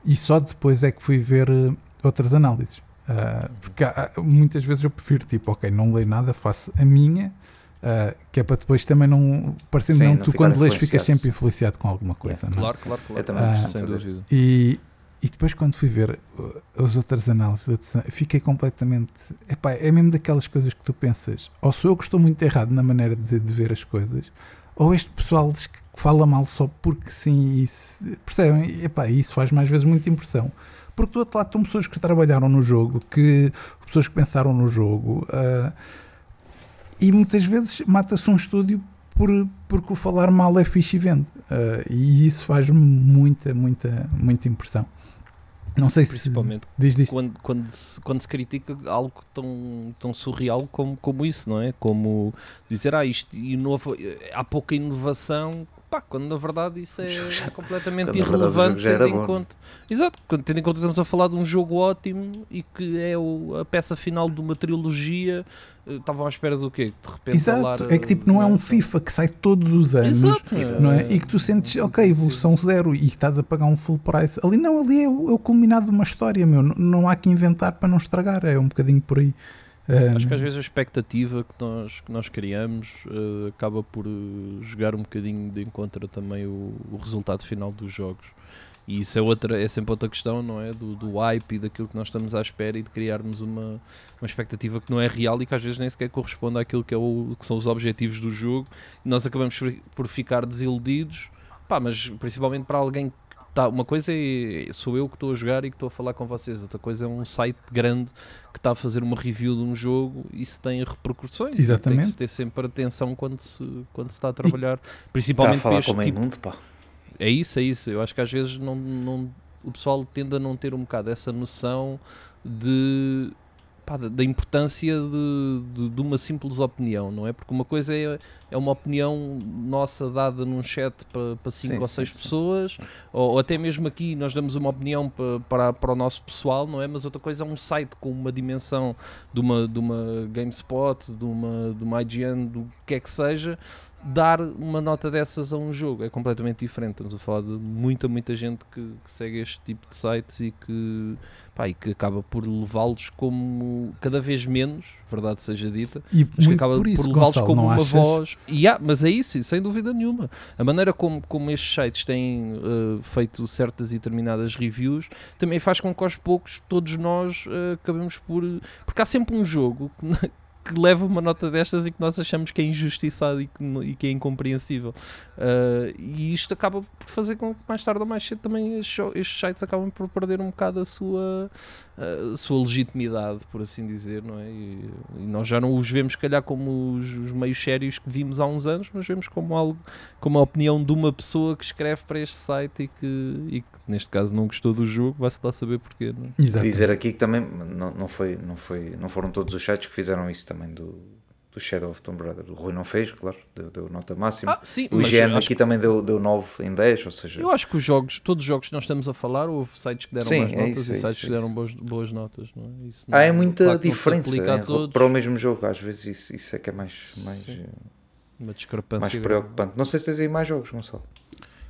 e só depois é que fui ver uh, outras análises. Uh, porque há- muitas vezes eu prefiro, tipo, ok, não leio nada, faço a minha, uh, que é para depois também não. Parecendo Sim, não, não tu quando lês ficas sempre influenciado com alguma coisa, não é? Claro, claro, claro. Eu também Ah, Sem dúvida. E, e depois quando fui ver uh, as outras análises, fiquei completamente. Epá, é mesmo daquelas coisas que tu pensas, ou sou eu que estou muito errado na maneira de, de ver as coisas, ou este pessoal diz que fala mal só porque sim, se- percebem? Epá, isso faz mais vezes muita impressão. Porque do outro lado estão pessoas que trabalharam no jogo, que pessoas que pensaram no jogo, ah, e muitas vezes mata-se um estúdio por, porque o falar mal é fixe e vende. Ah, e isso faz muita, muita, muita impressão. Não sei se. Principalmente Diz, diz. quando, quando, se, quando se critica algo tão, tão surreal como, como isso, não é? Como dizer, ah, isto inova, há pouca inovação, pá, quando na verdade isso é completamente irrelevante, tendo em bom. conta. Exato, quando tendo em conta que estamos a falar de um jogo ótimo e que é o- a peça final de uma trilogia, eh, estavam à espera do quê? De repente Exato, falar, é que tipo não é um então- FIFA que sai todos os anos, Exato, Exato. não é? E que tu sentes, ok, evolução zero e estás a pagar um full price. Ali não, ali é o, é o culminado de uma história, meu. Não, não há que inventar para não estragar, é um bocadinho por aí. Acho que às vezes a expectativa que nós, que nós criamos eh, acaba por eh, jogar um bocadinho de encontro também o, o resultado final dos jogos. E isso é, outra, é sempre outra questão, não é? Do, do hype e daquilo que nós estamos à espera e de criarmos uma, uma expectativa que não é real e que às vezes nem sequer corresponde àquilo que, é o, que são os objetivos do jogo. E nós acabamos por- por ficar desiludidos, pá, mas principalmente para alguém está. Uma coisa é sou eu que estou a jogar e que estou a falar com vocês, outra coisa é um site grande que está a fazer uma review de um jogo e isso tem repercussões. E Exatamente. Tem que se ter sempre atenção quando se, quando se está a trabalhar, Está a principalmente para falar este como é tipo. imundo, pá. É isso, é isso. Eu acho que às vezes não, não, o pessoal tende a não ter um bocado essa noção de. Pá, da importância de, de, de uma simples opinião, não é? Porque uma coisa é, é uma opinião nossa dada num chat para, para cinco Sim, ou sim, seis sim. pessoas, ou, ou até mesmo aqui nós damos uma opinião para, para, para o nosso pessoal, não é? Mas outra coisa é um site com uma dimensão de uma, de uma GameSpot, de uma, de uma IGN, do que é que seja, dar uma nota dessas a um jogo é completamente diferente. Estamos a falar de muita, muita gente que, que segue este tipo de sites e que, pá, e que acaba por levá-los como cada vez menos, verdade seja dita, e mas que acaba por por, levá-los como uma achas? voz. E há, mas é isso, sem dúvida nenhuma. A maneira como, como estes sites têm eh, feito certas e determinadas reviews também faz com que aos poucos todos nós eh, acabemos por. Porque há sempre um jogo que, que leva uma nota destas e que nós achamos que é injustiçado e que, e que é incompreensível. Uh, e isto acaba por fazer com que mais tarde ou mais cedo também estes, sites acabam por perder um bocado a sua, a sua legitimidade, por assim dizer, não é? E, e nós já não os vemos, se calhar, como os, os meios sérios que vimos há uns anos, mas vemos como algo, como a opinião de uma pessoa que escreve para este site e que, e que neste caso não gostou do jogo, vai-se lá saber porquê, não é? Dizer aqui que também não, não, foi, não, foi, não foram todos os sites que fizeram isso também do, do Shadow of Tomb Raider. O Rui não fez, claro, deu, deu nota máxima. Ah, sim, o IGN aqui também deu, deu 9 em 10, ou seja, Eu acho que os jogos, todos os jogos que nós estamos a falar, houve sites que deram Sim, mais é notas isso, e é sites isso, que é deram boas, boas notas, não é? Isso há é não- muita que não diferença em- todos, para o mesmo jogo. Às vezes isso, isso é que é mais, mais, Sim. eh, uma discrepância. mais preocupante. Não sei se tens aí mais jogos, Gonçalo.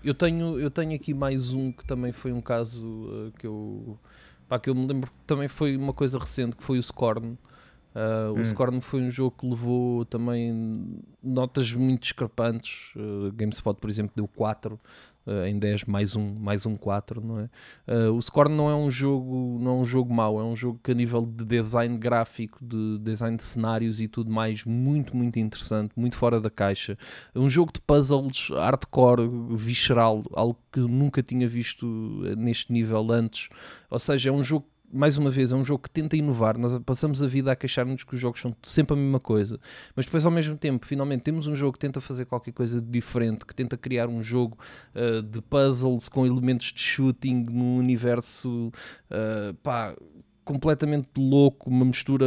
Eu tenho, eu tenho aqui mais um que também foi um caso uh, que eu pá, que eu me lembro que também foi uma coisa recente, que foi o Scorn. Uh, O Hum. Scorn foi um jogo que levou também notas muito discrepantes. Uh, GameSpot, por exemplo, deu 4 uh, em 10, mais um, mais um 4, não é? Uh, o Scorn não é um jogo, não é um jogo mau, é um jogo que a nível de design gráfico, de design de cenários e tudo mais, muito, muito interessante, muito fora da caixa. É um jogo de puzzles hardcore, visceral, algo que nunca tinha visto eh, neste nível antes. Ou seja, é um jogo mais uma vez, é um jogo que tenta inovar. Nós passamos a vida a queixar-nos que os jogos são sempre a mesma coisa, mas depois, ao mesmo tempo, finalmente temos um jogo que tenta fazer qualquer coisa de diferente, que tenta criar um jogo uh, de puzzles com elementos de shooting num universo uh, pá, completamente louco, uma mistura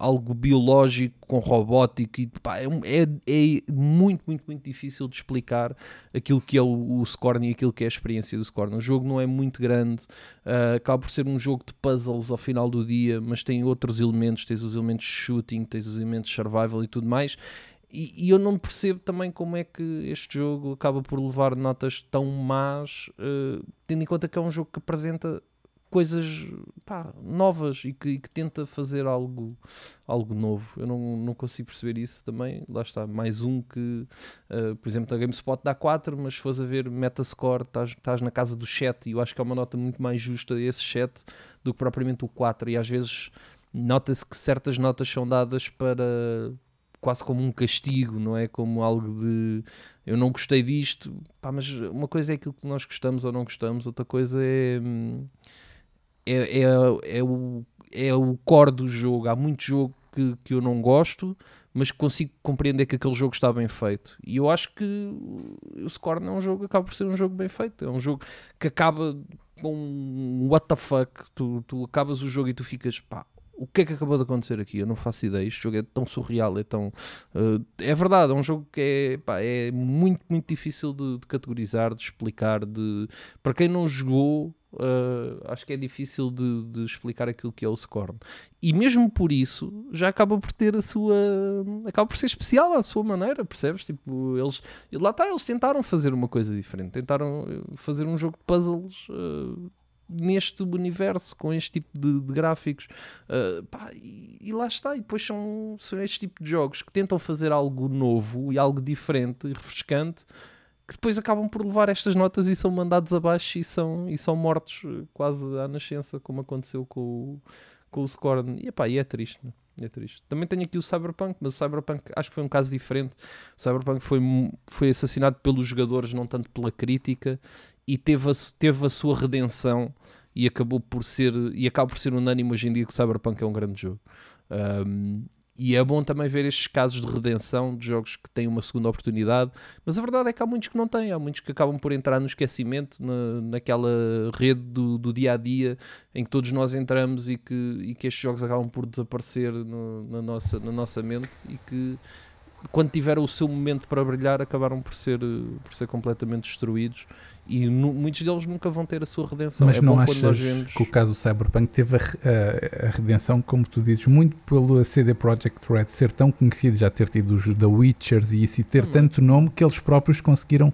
algo biológico com robótico e pá, é, é, é muito, muito, muito difícil de explicar aquilo que é o, o Scorn e aquilo que é a experiência do Scorn. O jogo não é muito grande, uh, acaba por ser um jogo de puzzles ao final do dia, mas tem outros elementos, tens os elementos de shooting, tens os elementos de survival e tudo mais. E, e eu não percebo também como é que este jogo acaba por levar notas tão más, uh, tendo em conta que é um jogo que apresenta coisas pá, novas e que, e que tenta fazer algo, algo novo. Eu não, não consigo perceber isso também. Lá está, mais um que, uh, por exemplo, a GameSpot dá 4, mas se fores a ver Metascore, estás, estás na casa do 7 e eu acho que é uma nota muito mais justa esse 7 do que propriamente o 4. E às vezes nota-se que certas notas são dadas para quase como um castigo, não é? Como algo de eu não gostei disto, pá, mas uma coisa é aquilo que nós gostamos ou não gostamos, outra coisa é. hum, é, é, é, o, é o core do jogo. Há muito jogo que, que eu não gosto, mas consigo compreender que aquele jogo está bem feito. E eu acho que o Scorn é um jogo, acaba por ser um jogo bem feito. É um jogo que acaba com um what the fuck. Tu, tu acabas o jogo e tu ficas, pá, o que é que acabou de acontecer aqui? Eu não faço ideia. Este jogo é tão surreal, é tão. uh, é verdade, é um jogo que é, pá, é muito, muito difícil de, de categorizar, de explicar. De... Para quem não jogou, uh, acho que é difícil de, de explicar aquilo que é o Scorn. E mesmo por isso, já acaba por ter a sua. acaba por ser especial à sua maneira, percebes? Tipo, eles. Lá está, eles tentaram fazer uma coisa diferente. Tentaram eh, fazer um jogo de puzzles. uh, neste universo com este tipo de, de gráficos Uh, pá, e, e lá está, e depois são, são este tipo de jogos que tentam fazer algo novo e algo diferente e refrescante que depois acabam por levar estas notas e são mandados abaixo e são, e são mortos uh, quase à nascença, como aconteceu com o, com o Scorn. E, epá, e é triste, né? é triste. Também tenho aqui o Cyberpunk, mas o Cyberpunk acho que foi um caso diferente. O Cyberpunk foi, foi assassinado pelos jogadores, não tanto pela crítica, e teve a, teve a sua redenção e acabou por ser e acaba por ser unânime hoje em dia que o Cyberpunk é um grande jogo. Um, e é bom também ver estes casos de redenção de jogos que têm uma segunda oportunidade, mas a verdade é que há muitos que não têm, há muitos que acabam por entrar no esquecimento, na, naquela rede do, do dia a dia em que todos nós entramos e que, e que estes jogos acabam por desaparecer no- na, nossa, na nossa mente e que quando tiveram o seu momento para brilhar acabaram por ser, por ser completamente destruídos e nu- muitos deles nunca vão ter a sua redenção. Mas é não achas vemos. que o caso do Cyberpunk teve a, a- a redenção, como tu dizes, muito pelo CD Projekt Red ser tão conhecido, já ter tido os The Witchers e isso e ter Hum. tanto nome que eles próprios conseguiram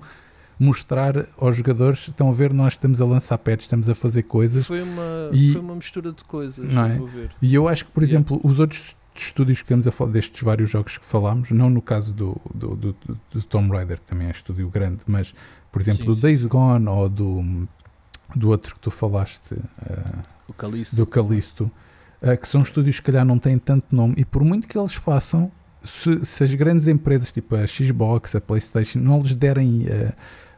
mostrar aos jogadores, estão a ver, nós estamos a lançar patches, estamos a fazer coisas Foi uma, E- foi uma mistura de coisas, Não é? E eu acho que, por Yeah. exemplo, os outros estúdios que temos a falar, destes vários jogos que falámos, não no caso do, do, do, do- do Tomb Raider, que também é estúdio grande, mas, por exemplo, Sim, do sim. Days Gone ou do, do outro que tu falaste, ah, O Calixto. do Calisto, ah, que são estúdios que, se calhar, não têm tanto nome, e por muito que eles façam, se, se as grandes empresas, tipo a Xbox, a PlayStation, não lhes derem.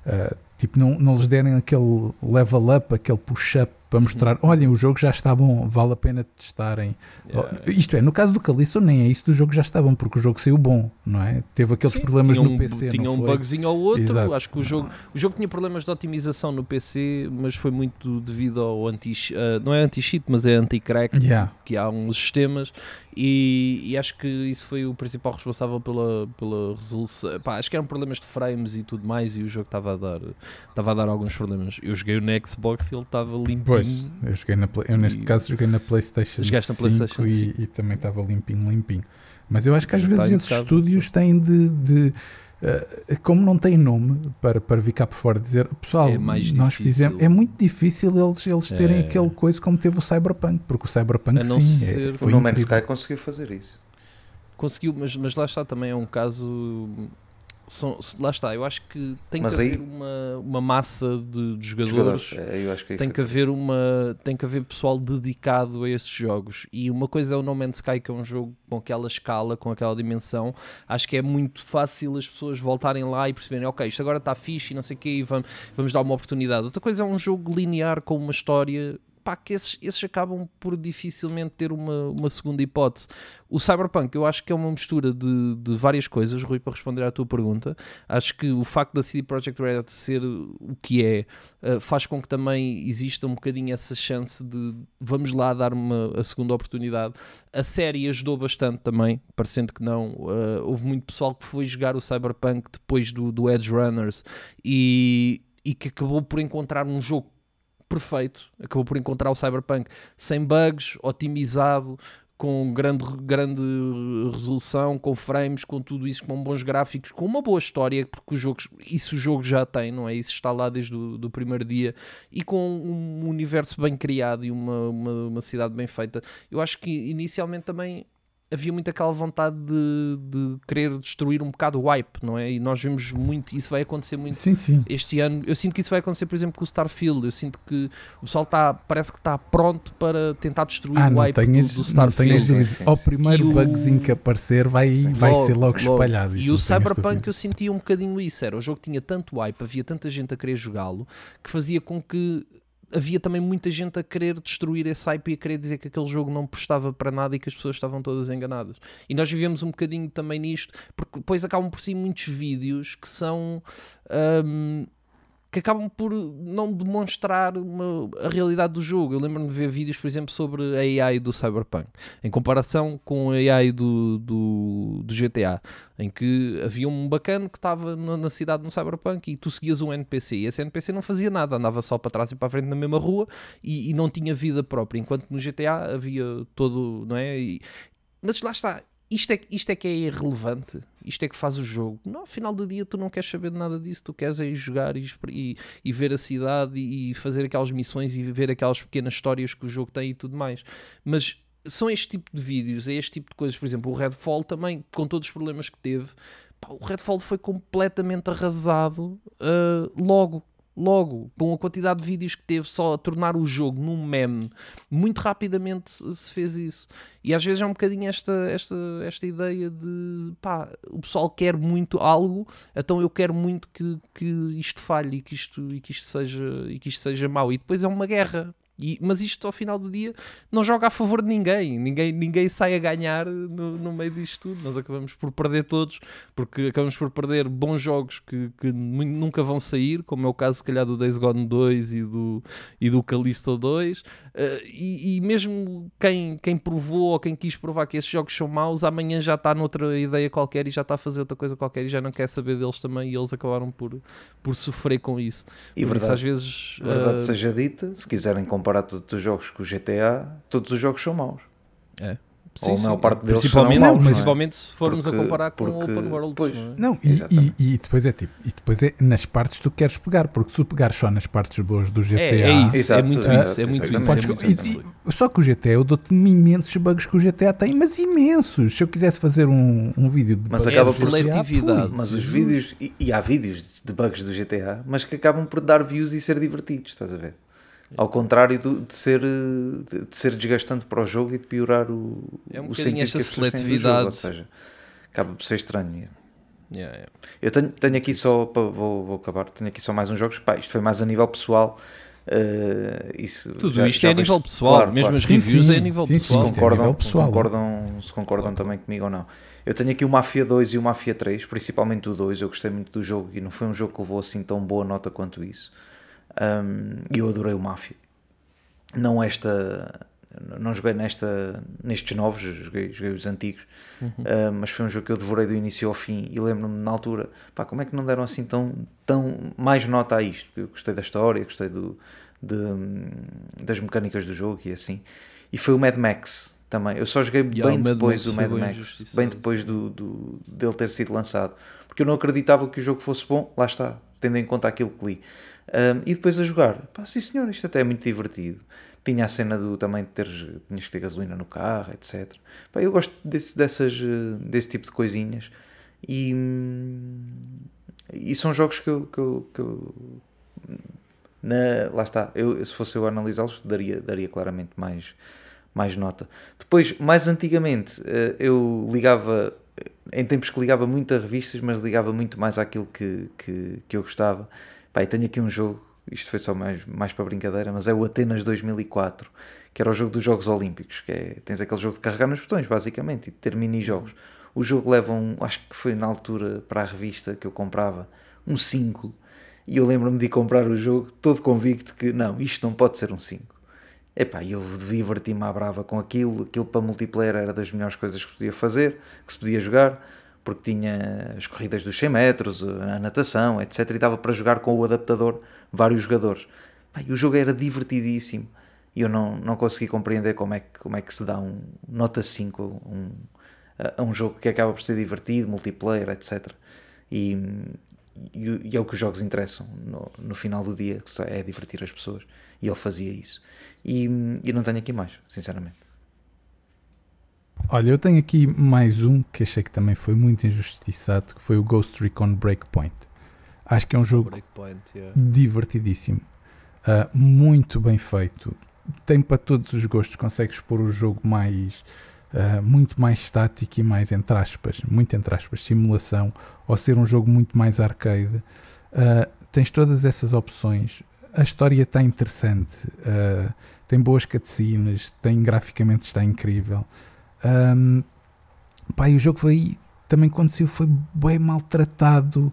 ah, Tipo, não, não lhes derem aquele level up, aquele push-up para mostrar, olhem, o jogo já está bom, vale a pena testarem. Yeah. Isto é, no caso do Callisto nem é isso do jogo já está bom, porque o jogo saiu bom, não é? Teve aqueles Sim, problemas no um, PC, Tinha um foi? bugzinho ou outro. Exato. Acho que o jogo, o jogo tinha problemas de otimização no PC, mas foi muito devido ao anti ah, não é anti-cheat, mas é anti-crack, Yeah. que há uns sistemas. E, e acho que isso foi o principal responsável pela, pela resolução. Pá, acho que eram problemas de frames e tudo mais. E o jogo estava a dar, estava a dar alguns problemas. Eu joguei no Xbox e ele estava limpinho. Pois, eu, joguei na Play- eu neste E- caso joguei na PlayStation Jogaste na 5 PlayStation e, 5. e também estava limpinho, limpinho. Mas eu acho que às Está vezes esses estúdios têm de. de, eh, como não têm nome para, para ficar por fora e dizer pessoal, É mais nós difícil. fizemos. É muito difícil eles, eles terem É. aquele coisa como teve o Cyberpunk, porque o Cyberpunk sim, é- ser- O foi No Man's. Sky conseguiu fazer isso. Conseguiu, mas, mas lá está também é um caso. São- lá está, eu acho que tem Mas que aí- haver uma, uma massa de, de jogadores. Jogadores. É, que aí Tem que, haver uma, tem que haver pessoal dedicado a esses jogos. E uma coisa é o No Man's Sky, que é um jogo com aquela escala, com aquela dimensão. Acho que é muito fácil as pessoas voltarem lá e perceberem: ok, isto agora está fixe e não sei o quê, e vamos, vamos dar uma oportunidade. Outra coisa é um jogo linear com uma história. Pá, que esses, esses acabam por dificilmente ter uma, uma segunda hipótese. O Cyberpunk, eu acho que é uma mistura de, de várias coisas, Rui, para responder à tua pergunta. Acho que o facto da CD Projekt Red ser o que é, uh, faz com que também exista um bocadinho essa chance de vamos lá dar uma a segunda oportunidade. A série ajudou bastante também, parecendo que não. Uh, houve muito pessoal que foi jogar o Cyberpunk depois do, do Edge Runners e, e que acabou por encontrar um jogo perfeito, acabou por encontrar o Cyberpunk sem bugs, otimizado, com grande, grande resolução, com frames, com tudo isso, com bons gráficos, com uma boa história, porque o jogo, isso o jogo já tem, não é? Isso está lá desde o do primeiro dia e com um universo bem criado e uma, uma, uma cidade bem feita. Eu acho que inicialmente também havia muito aquela vontade de, de querer destruir um bocado o hype, não é? E nós vemos muito, isso vai acontecer muito Sim, sim. este ano. Eu sinto que isso vai acontecer, por exemplo, com o Starfield. Eu sinto que o pessoal está, parece que está pronto para tentar destruir Ah, o hype do, tenhas, do não Starfield. Sim, sim, sim, Ao primeiro E o- bugzinho que aparecer vai, vai ser logo logo. espalhado. E o Cyberpunk eu sentia um bocadinho isso, era o jogo tinha tanto hype, havia tanta gente a querer jogá-lo, que fazia com que havia também muita gente a querer destruir esse hype e a querer dizer que aquele jogo não prestava para nada e que as pessoas estavam todas enganadas. E nós vivemos um bocadinho também nisto, porque depois acabam por si muitos vídeos que são... hum, que acabam por não demonstrar uma- a realidade do jogo. Eu lembro-me de ver vídeos, por exemplo, sobre a AI do Cyberpunk, em comparação com a AI do, do, do GTA, em que havia um bacana que estava na, cidade no Cyberpunk e tu seguias um NPC e esse NPC não fazia nada, andava só para trás e para a frente na mesma rua e, e não tinha vida própria, enquanto no GTA havia todo, não é? E- mas lá está. Isto é, isto é que é irrelevante. Isto é que faz o jogo. No final do dia, tu não queres saber de nada disso. Tu queres é ir jogar e, e- e ver a cidade e, e fazer aquelas missões e ver aquelas pequenas histórias que o jogo tem e tudo mais. Mas são este tipo de vídeos, é este tipo de coisas. Por exemplo, o Redfall também, com todos os problemas que teve, pá, o Redfall foi completamente arrasado ah, logo. Logo, com a quantidade de vídeos que teve só a tornar o jogo num meme, muito rapidamente se fez isso. E às vezes é um bocadinho esta, esta, esta ideia de pá, o pessoal quer muito algo, então eu quero muito que, que isto falhe e que isto, e que isto, seja, e que isto seja mau. E depois é uma guerra. E, mas isto ao final do dia não joga a favor de ninguém. Ninguém, ninguém sai a ganhar no, no meio disto tudo. Nós acabamos por perder todos, porque acabamos por perder bons jogos que, que nunca vão sair, como é o caso, se calhar, do Days Gone 2 e do, e do Callisto 2. Eh, e, e mesmo quem, quem provou ou quem quis provar que esses jogos são maus, amanhã já está noutra ideia qualquer e já está a fazer outra coisa qualquer e já não quer saber deles também. E eles acabaram por, por sofrer com isso. E Por isso, verdade, às vezes. verdade eh, seja dita, se quiserem comparar todos os jogos com o GTA, todos os jogos são maus. É. Ou a maior parte deles principalmente, maus, não é? principalmente se formos Porque- a comparar com porque- Open World. pois. não é? Não, e, e, e depois é tipo, e depois é nas partes que tu queres pegar, porque se tu pegares só nas partes boas do GTA, É, é isso, é Exato, muito isso, é muito isso. É Podes- muito isso. só que o GTA eu dou-te imensos bugs que o GTA tem, mas imensos. Se eu quisesse fazer um, um vídeo de Mas bugs acaba do por seletividade. Mas os vídeos, e, e há vídeos de bugs do GTA, mas que acabam por dar views e ser divertidos, estás a ver? Ao contrário do- de, ser, de, de ser desgastante para o jogo e de piorar o, É um o sentido esta que as pessoas têm do seletividade. jogo, ou seja, acaba por ser estranho. Yeah, yeah. Eu tenho, tenho aqui só, vou, vou acabar, tenho aqui só mais uns jogos, pá, isto foi mais a nível pessoal. eh, isso Tudo já- isto já é a nível pessoal, claro, mesmo claro. as Sim, reviews sim, é a nível sim, sim, pessoal. isto é concordam, nível pessoal, se concordam, se concordam também comigo ou não. Eu tenho aqui o Mafia 2 e o Mafia 3, principalmente o 2. Eu gostei muito do jogo e não foi um jogo que levou assim tão boa nota quanto isso. Um, eu adorei o Mafia. Não esta. Não joguei nesta, nestes novos, joguei, joguei os antigos, Uh, mas foi um jogo que eu devorei do início ao fim e lembro-me na altura, pá, como é que não deram assim tão, tão mais nota a isto? Porque eu gostei da história, gostei do, de, das mecânicas do jogo e assim. E foi o Mad Max também. Eu só joguei Yeah, bem depois do Mad Max, bem depois do, do, dele ter sido lançado, porque eu não acreditava que o jogo fosse bom. Lá está, tendo em conta aquilo que li. Um, e depois a jogar, pá, sim senhor, isto até é muito divertido. Tinha a cena do também de teres, tinhas que ter gasolina no carro, etc. Pá, eu gosto desse, dessas, eh, desse tipo de coisinhas e, e são jogos que eu, que eu, que eu- na, lá está, eu, se fosse eu analisá-los, daria, daria claramente mais, mais nota. Depois, mais antigamente, eh, eu ligava, em tempos que ligava muito a revistas, mas ligava muito mais àquilo que, que, que eu gostava. Pá, tenho aqui um jogo, isto foi só mais, mais para brincadeira, mas é o Atenas 2004, que era o jogo dos Jogos Olímpicos, que é, tens aquele jogo de carregar nos botões, basicamente, e ter mini-jogos. O jogo leva um, acho que foi na altura para a revista que eu comprava, um 5, e eu lembro-me de comprar o jogo todo convicto que não, isto não pode ser um 5. Epá, eu diverti-me à brava com aquilo, aquilo para multiplayer era das melhores coisas que podia fazer, que se podia jogar, porque tinha as corridas dos 100 metros, a natação, etc. E dava para jogar com o adaptador vários jogadores. E o jogo era divertidíssimo. E eu não, não consegui compreender como é, que, como é que se dá um nota 5 um, a, um jogo que acaba por ser divertido, multiplayer, etc. E, e, e é o que os jogos interessam no, no final do dia, que é divertir as pessoas. E ele fazia isso. E, e não tenho aqui mais, sinceramente. Olha, eu tenho aqui mais um que achei que também foi muito injustiçado, que foi o Ghost Recon Breakpoint. Acho que é um jogo yeah. divertidíssimo, uh, muito bem feito. Tem para todos os gostos, consegues pôr o jogo mais uh, muito mais estático e mais entre aspas, muito entre aspas, simulação, ou ser um jogo muito mais arcade. Uh, tens todas essas opções. A história está interessante, tem boas cutscenes, tem graficamente está incrível. Um, pá, e o jogo foi também saiu foi bem maltratado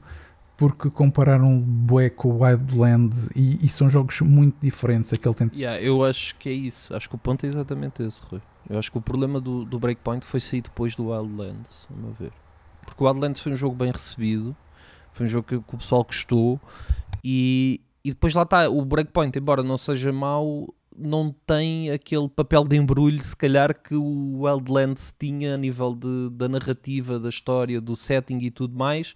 porque compararam bué com o Wildlands e, e, são jogos muito diferentes. Aquele tem... yeah, eu acho que é isso. Acho que o ponto é exatamente esse, Rui. Eu acho que o problema do, do Breakpoint foi sair depois do Wildlands, a meu ver. Porque o Wildlands foi um jogo bem recebido, foi um jogo que, que o pessoal gostou e, e depois lá está, o Breakpoint, embora não seja mau, não tem aquele papel de embrulho, se calhar, que o Wildlands tinha a nível de, da narrativa, da história, do setting e tudo mais.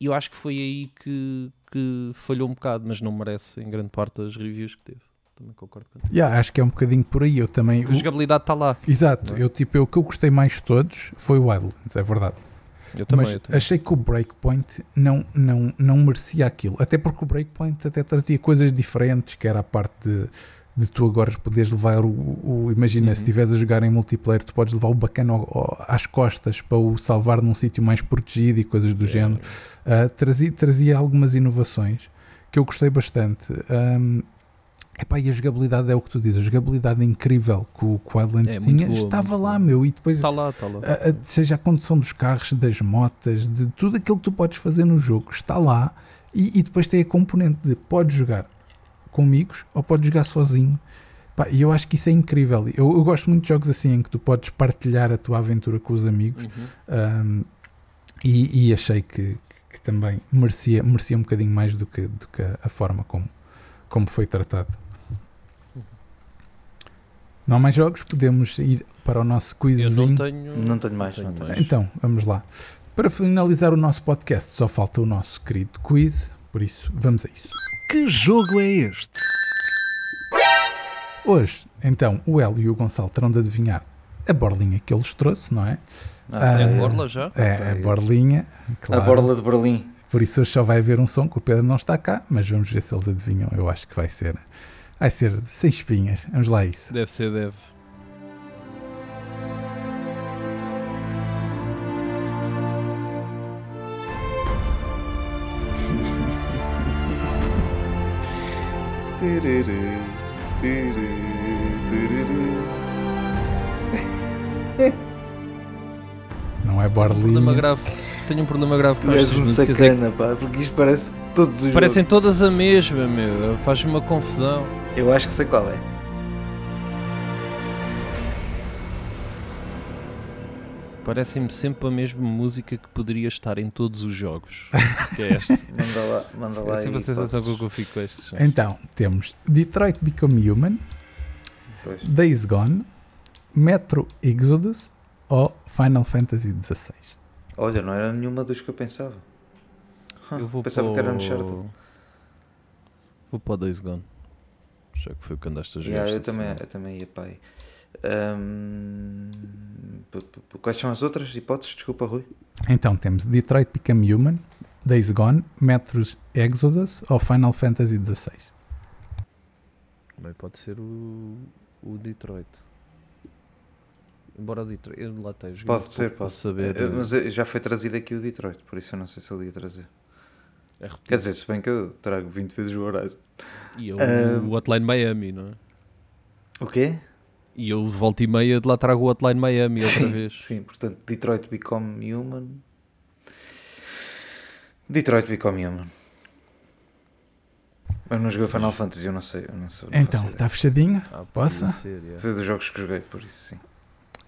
E eu acho que foi aí que, que falhou um bocado, mas não merece em grande parte as reviews que teve. Também concordo com yeah, Acho que é um bocadinho por aí. Eu também. A jogabilidade está lá. Exato. É? Eu, tipo, eu, o que eu gostei mais de todos foi o Wildlands, é verdade. Eu também, Mas eu também. achei que o Breakpoint não, não, não merecia aquilo. Até porque o Breakpoint até trazia coisas diferentes, que era a parte de de tu agora poderes levar o, o imagina, uhum. se estiveres a jogar em multiplayer, tu podes levar o bacana ao, ao, às costas para o salvar num sítio mais protegido e coisas do é. género. Uh, trazia, trazia algumas inovações que eu gostei bastante. Um, epá, e a jogabilidade é o que tu dizes, a jogabilidade incrível que o Wildlands é, tinha, boa, estava lá, meu, e depois está lá, está lá. A, a, seja a condução dos carros, das motas, de tudo aquilo que tu podes fazer no jogo, está lá, e, e depois tem a componente de podes jogar com amigos ou podes jogar sozinho. E eu acho que isso é incrível. Eu, eu, gosto muito de jogos assim em que tu podes partilhar a tua aventura com os amigos uhum. um, e, e, achei que, que, também merecia, merecia um bocadinho mais do que, do que a, a forma como, como foi tratado. Uhum. Não há mais jogos? Podemos ir para o nosso quizzinho. Eu não tenho, não tenho mais. Não tenho mais. Então, vamos lá. Para finalizar o nosso podcast, só falta o nosso querido quiz, por isso vamos a isso. Que jogo é este? Hoje, então, o Hélio e o Gonçalo terão de adivinhar a borlinha que eu lhes trouxe, não é? Ah, é a borla já? É, a borlinha. Claro. A borla de Berlim. Por isso hoje só vai haver um som, que o Pedro não está cá, mas vamos ver se eles adivinham. Eu acho que vai ser. Vai ser sem espinhas. Vamos lá a isso. Deve ser, deve. Não é borlinha. grave. Tenho um problema grave com Tu és um sacana, pá, porque isto parece todos os Parecem jogos. todas a mesma, meu. Faz uma confusão. Eu acho que sei qual é. Parecem-me sempre a mesma música que poderia estar em todos os jogos. Que é esta. Manda lá, manda lá. é sempre a sensação podes. que eu fico com estes. Então, temos Detroit Become Human, Pois. Days Gone, Metro Exodus ou Final Fantasy XVI. Olha, não era nenhuma dos que eu pensava. Eu vou pensava para que era o- Uncharted. Vou para o Days Gone. Já que foi o que andaste a jogar. Yeah, eu, também, semana. eu também ia para aí. P- quais são as outras hipóteses? Desculpa, Rui. Então temos Detroit Become Human, Days Gone, Metro Exodus ou Final Fantasy XVI. Também pode ser o, o Detroit. Embora o Detroit. Eu lá tenho Pode ser, pouco pode saber. Mas eh, já foi trazido aqui o Detroit, por isso eu não sei se ele ia trazer. é. Quer dizer, se bem que eu trago 20 vezes o Horizon. E eu Ah, o Hotline Miami, não é? O quê? E eu de volta e meia de lá trago o Hotline Miami outra sim, vez. Sim, portanto, Detroit Become Human. Detroit Become Human. Eu não joguei Final Fantasy, eu não sei. Eu não sou, não Então, está fechadinho? Ah, Posso? ser, yeah. Foi dos jogos que joguei, por isso sim.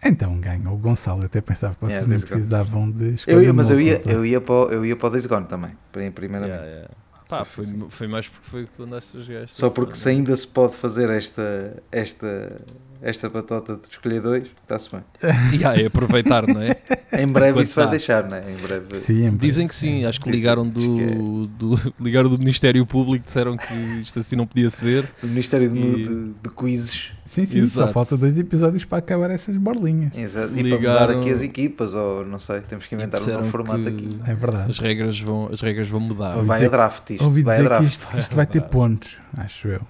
Então ganha o Gonçalo. Eu até pensava que vocês Yeah, nem precisavam de escolher Eu ia, mas eu ia, eu ia, para, o- eu ia para o Days Gone também, em primeiramente. Yeah, yeah. Pá, foi, foi mais porque foi que tu andaste a jogar. Só porque se ainda se pode fazer esta, esta, esta batota de escolher dois, está-se bem. Yeah, é aproveitar, não é? Em breve Enquanto isso vai deixar, não é? Em breve. Sim, em Dizem que sim, acho que ligaram que do, do, ligaram do Ministério Público, disseram que isto assim não podia ser. O Ministério de, E- de, de Quizzes. Sim, sim, só Exato. falta dois episódios para acabar essas borlinhas. Exato. E para Ligaram- mudar aqui as equipas, ou não sei, temos que inventar um novo formato que aqui. É verdade. As regras vão, as regras vão mudar. Vai dizer- a draft isto. Ouvi vai a dizer que draft. isto, que isto vai ter pontos, acho eu.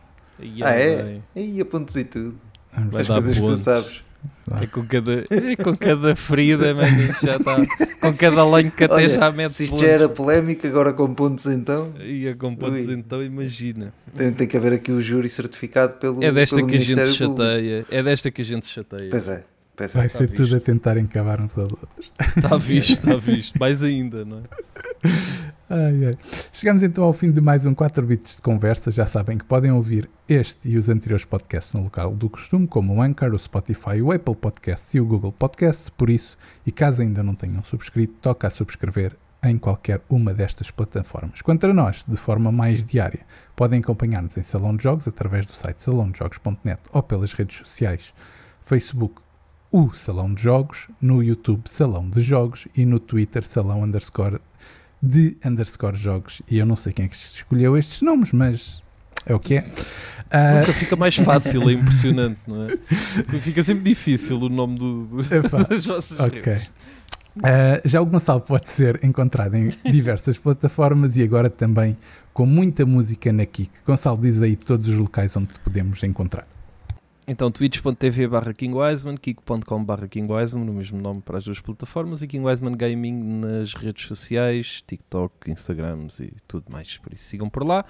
E Ah, é? Aí a pontos e tudo. As coisas que tu sabes. É com cada, é com cada ferida, mano, já está. Com cada lenho que até Olha, já mete Se isto pontos. já era polémica, agora com pontos então, Ia com pontos, Ui. então imagina. tem, tem que haver aqui o júri certificado pelo É desta pelo que a gente Ministério Público. chateia. É desta que a gente se chateia. Pois é, pois é. Vai tá ser tudo visto. a tentar encavar uns aos outros. Está visto, está visto. Mais ainda, não é? Ai, ai. Chegamos então ao fim de mais um 4 bits de conversa. Já sabem que podem ouvir este e os anteriores podcasts no local do costume, como o Anchor, o Spotify, o Apple Podcasts e o Google Podcasts. Por isso, e caso ainda não tenham subscrito, toca a subscrever em qualquer uma destas plataformas. Quanto a nós, de forma mais diária, podem acompanhar-nos em Salão de Jogos através do site salãodejogos.net ou pelas redes sociais Facebook, o Salão de Jogos, no YouTube Salão de Jogos e no Twitter Salão underscore de underscore jogos. E eu não sei quem é que escolheu estes nomes, mas é o que é. Ah, Nunca fica mais fácil, é impressionante, não é? Fica sempre difícil o nome do, do- das vossas ok. redes. Ah, já o Gonçalo pode ser encontrado em diversas plataformas e agora também com muita música na Kik. Gonçalo, diz aí todos os locais onde te podemos encontrar. Então, twitch.tv barra King Wiseman, kiko.com barra King Wiseman, no mesmo nome para as duas plataformas, e King Wiseman Gaming nas redes sociais, TikTok, Instagrams e tudo mais. Por isso, sigam por lá.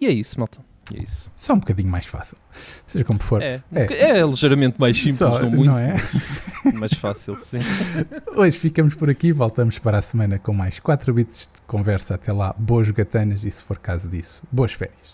E é isso, malta. É isso. Só um bocadinho mais fácil. Seja como for. É, É. é ligeiramente mais simples, Só, não muito, não é? mais fácil, sim. Hoje ficamos por aqui, voltamos para a semana com mais 4 bits de conversa. Até lá, boas gatanas e, se for caso disso, boas férias.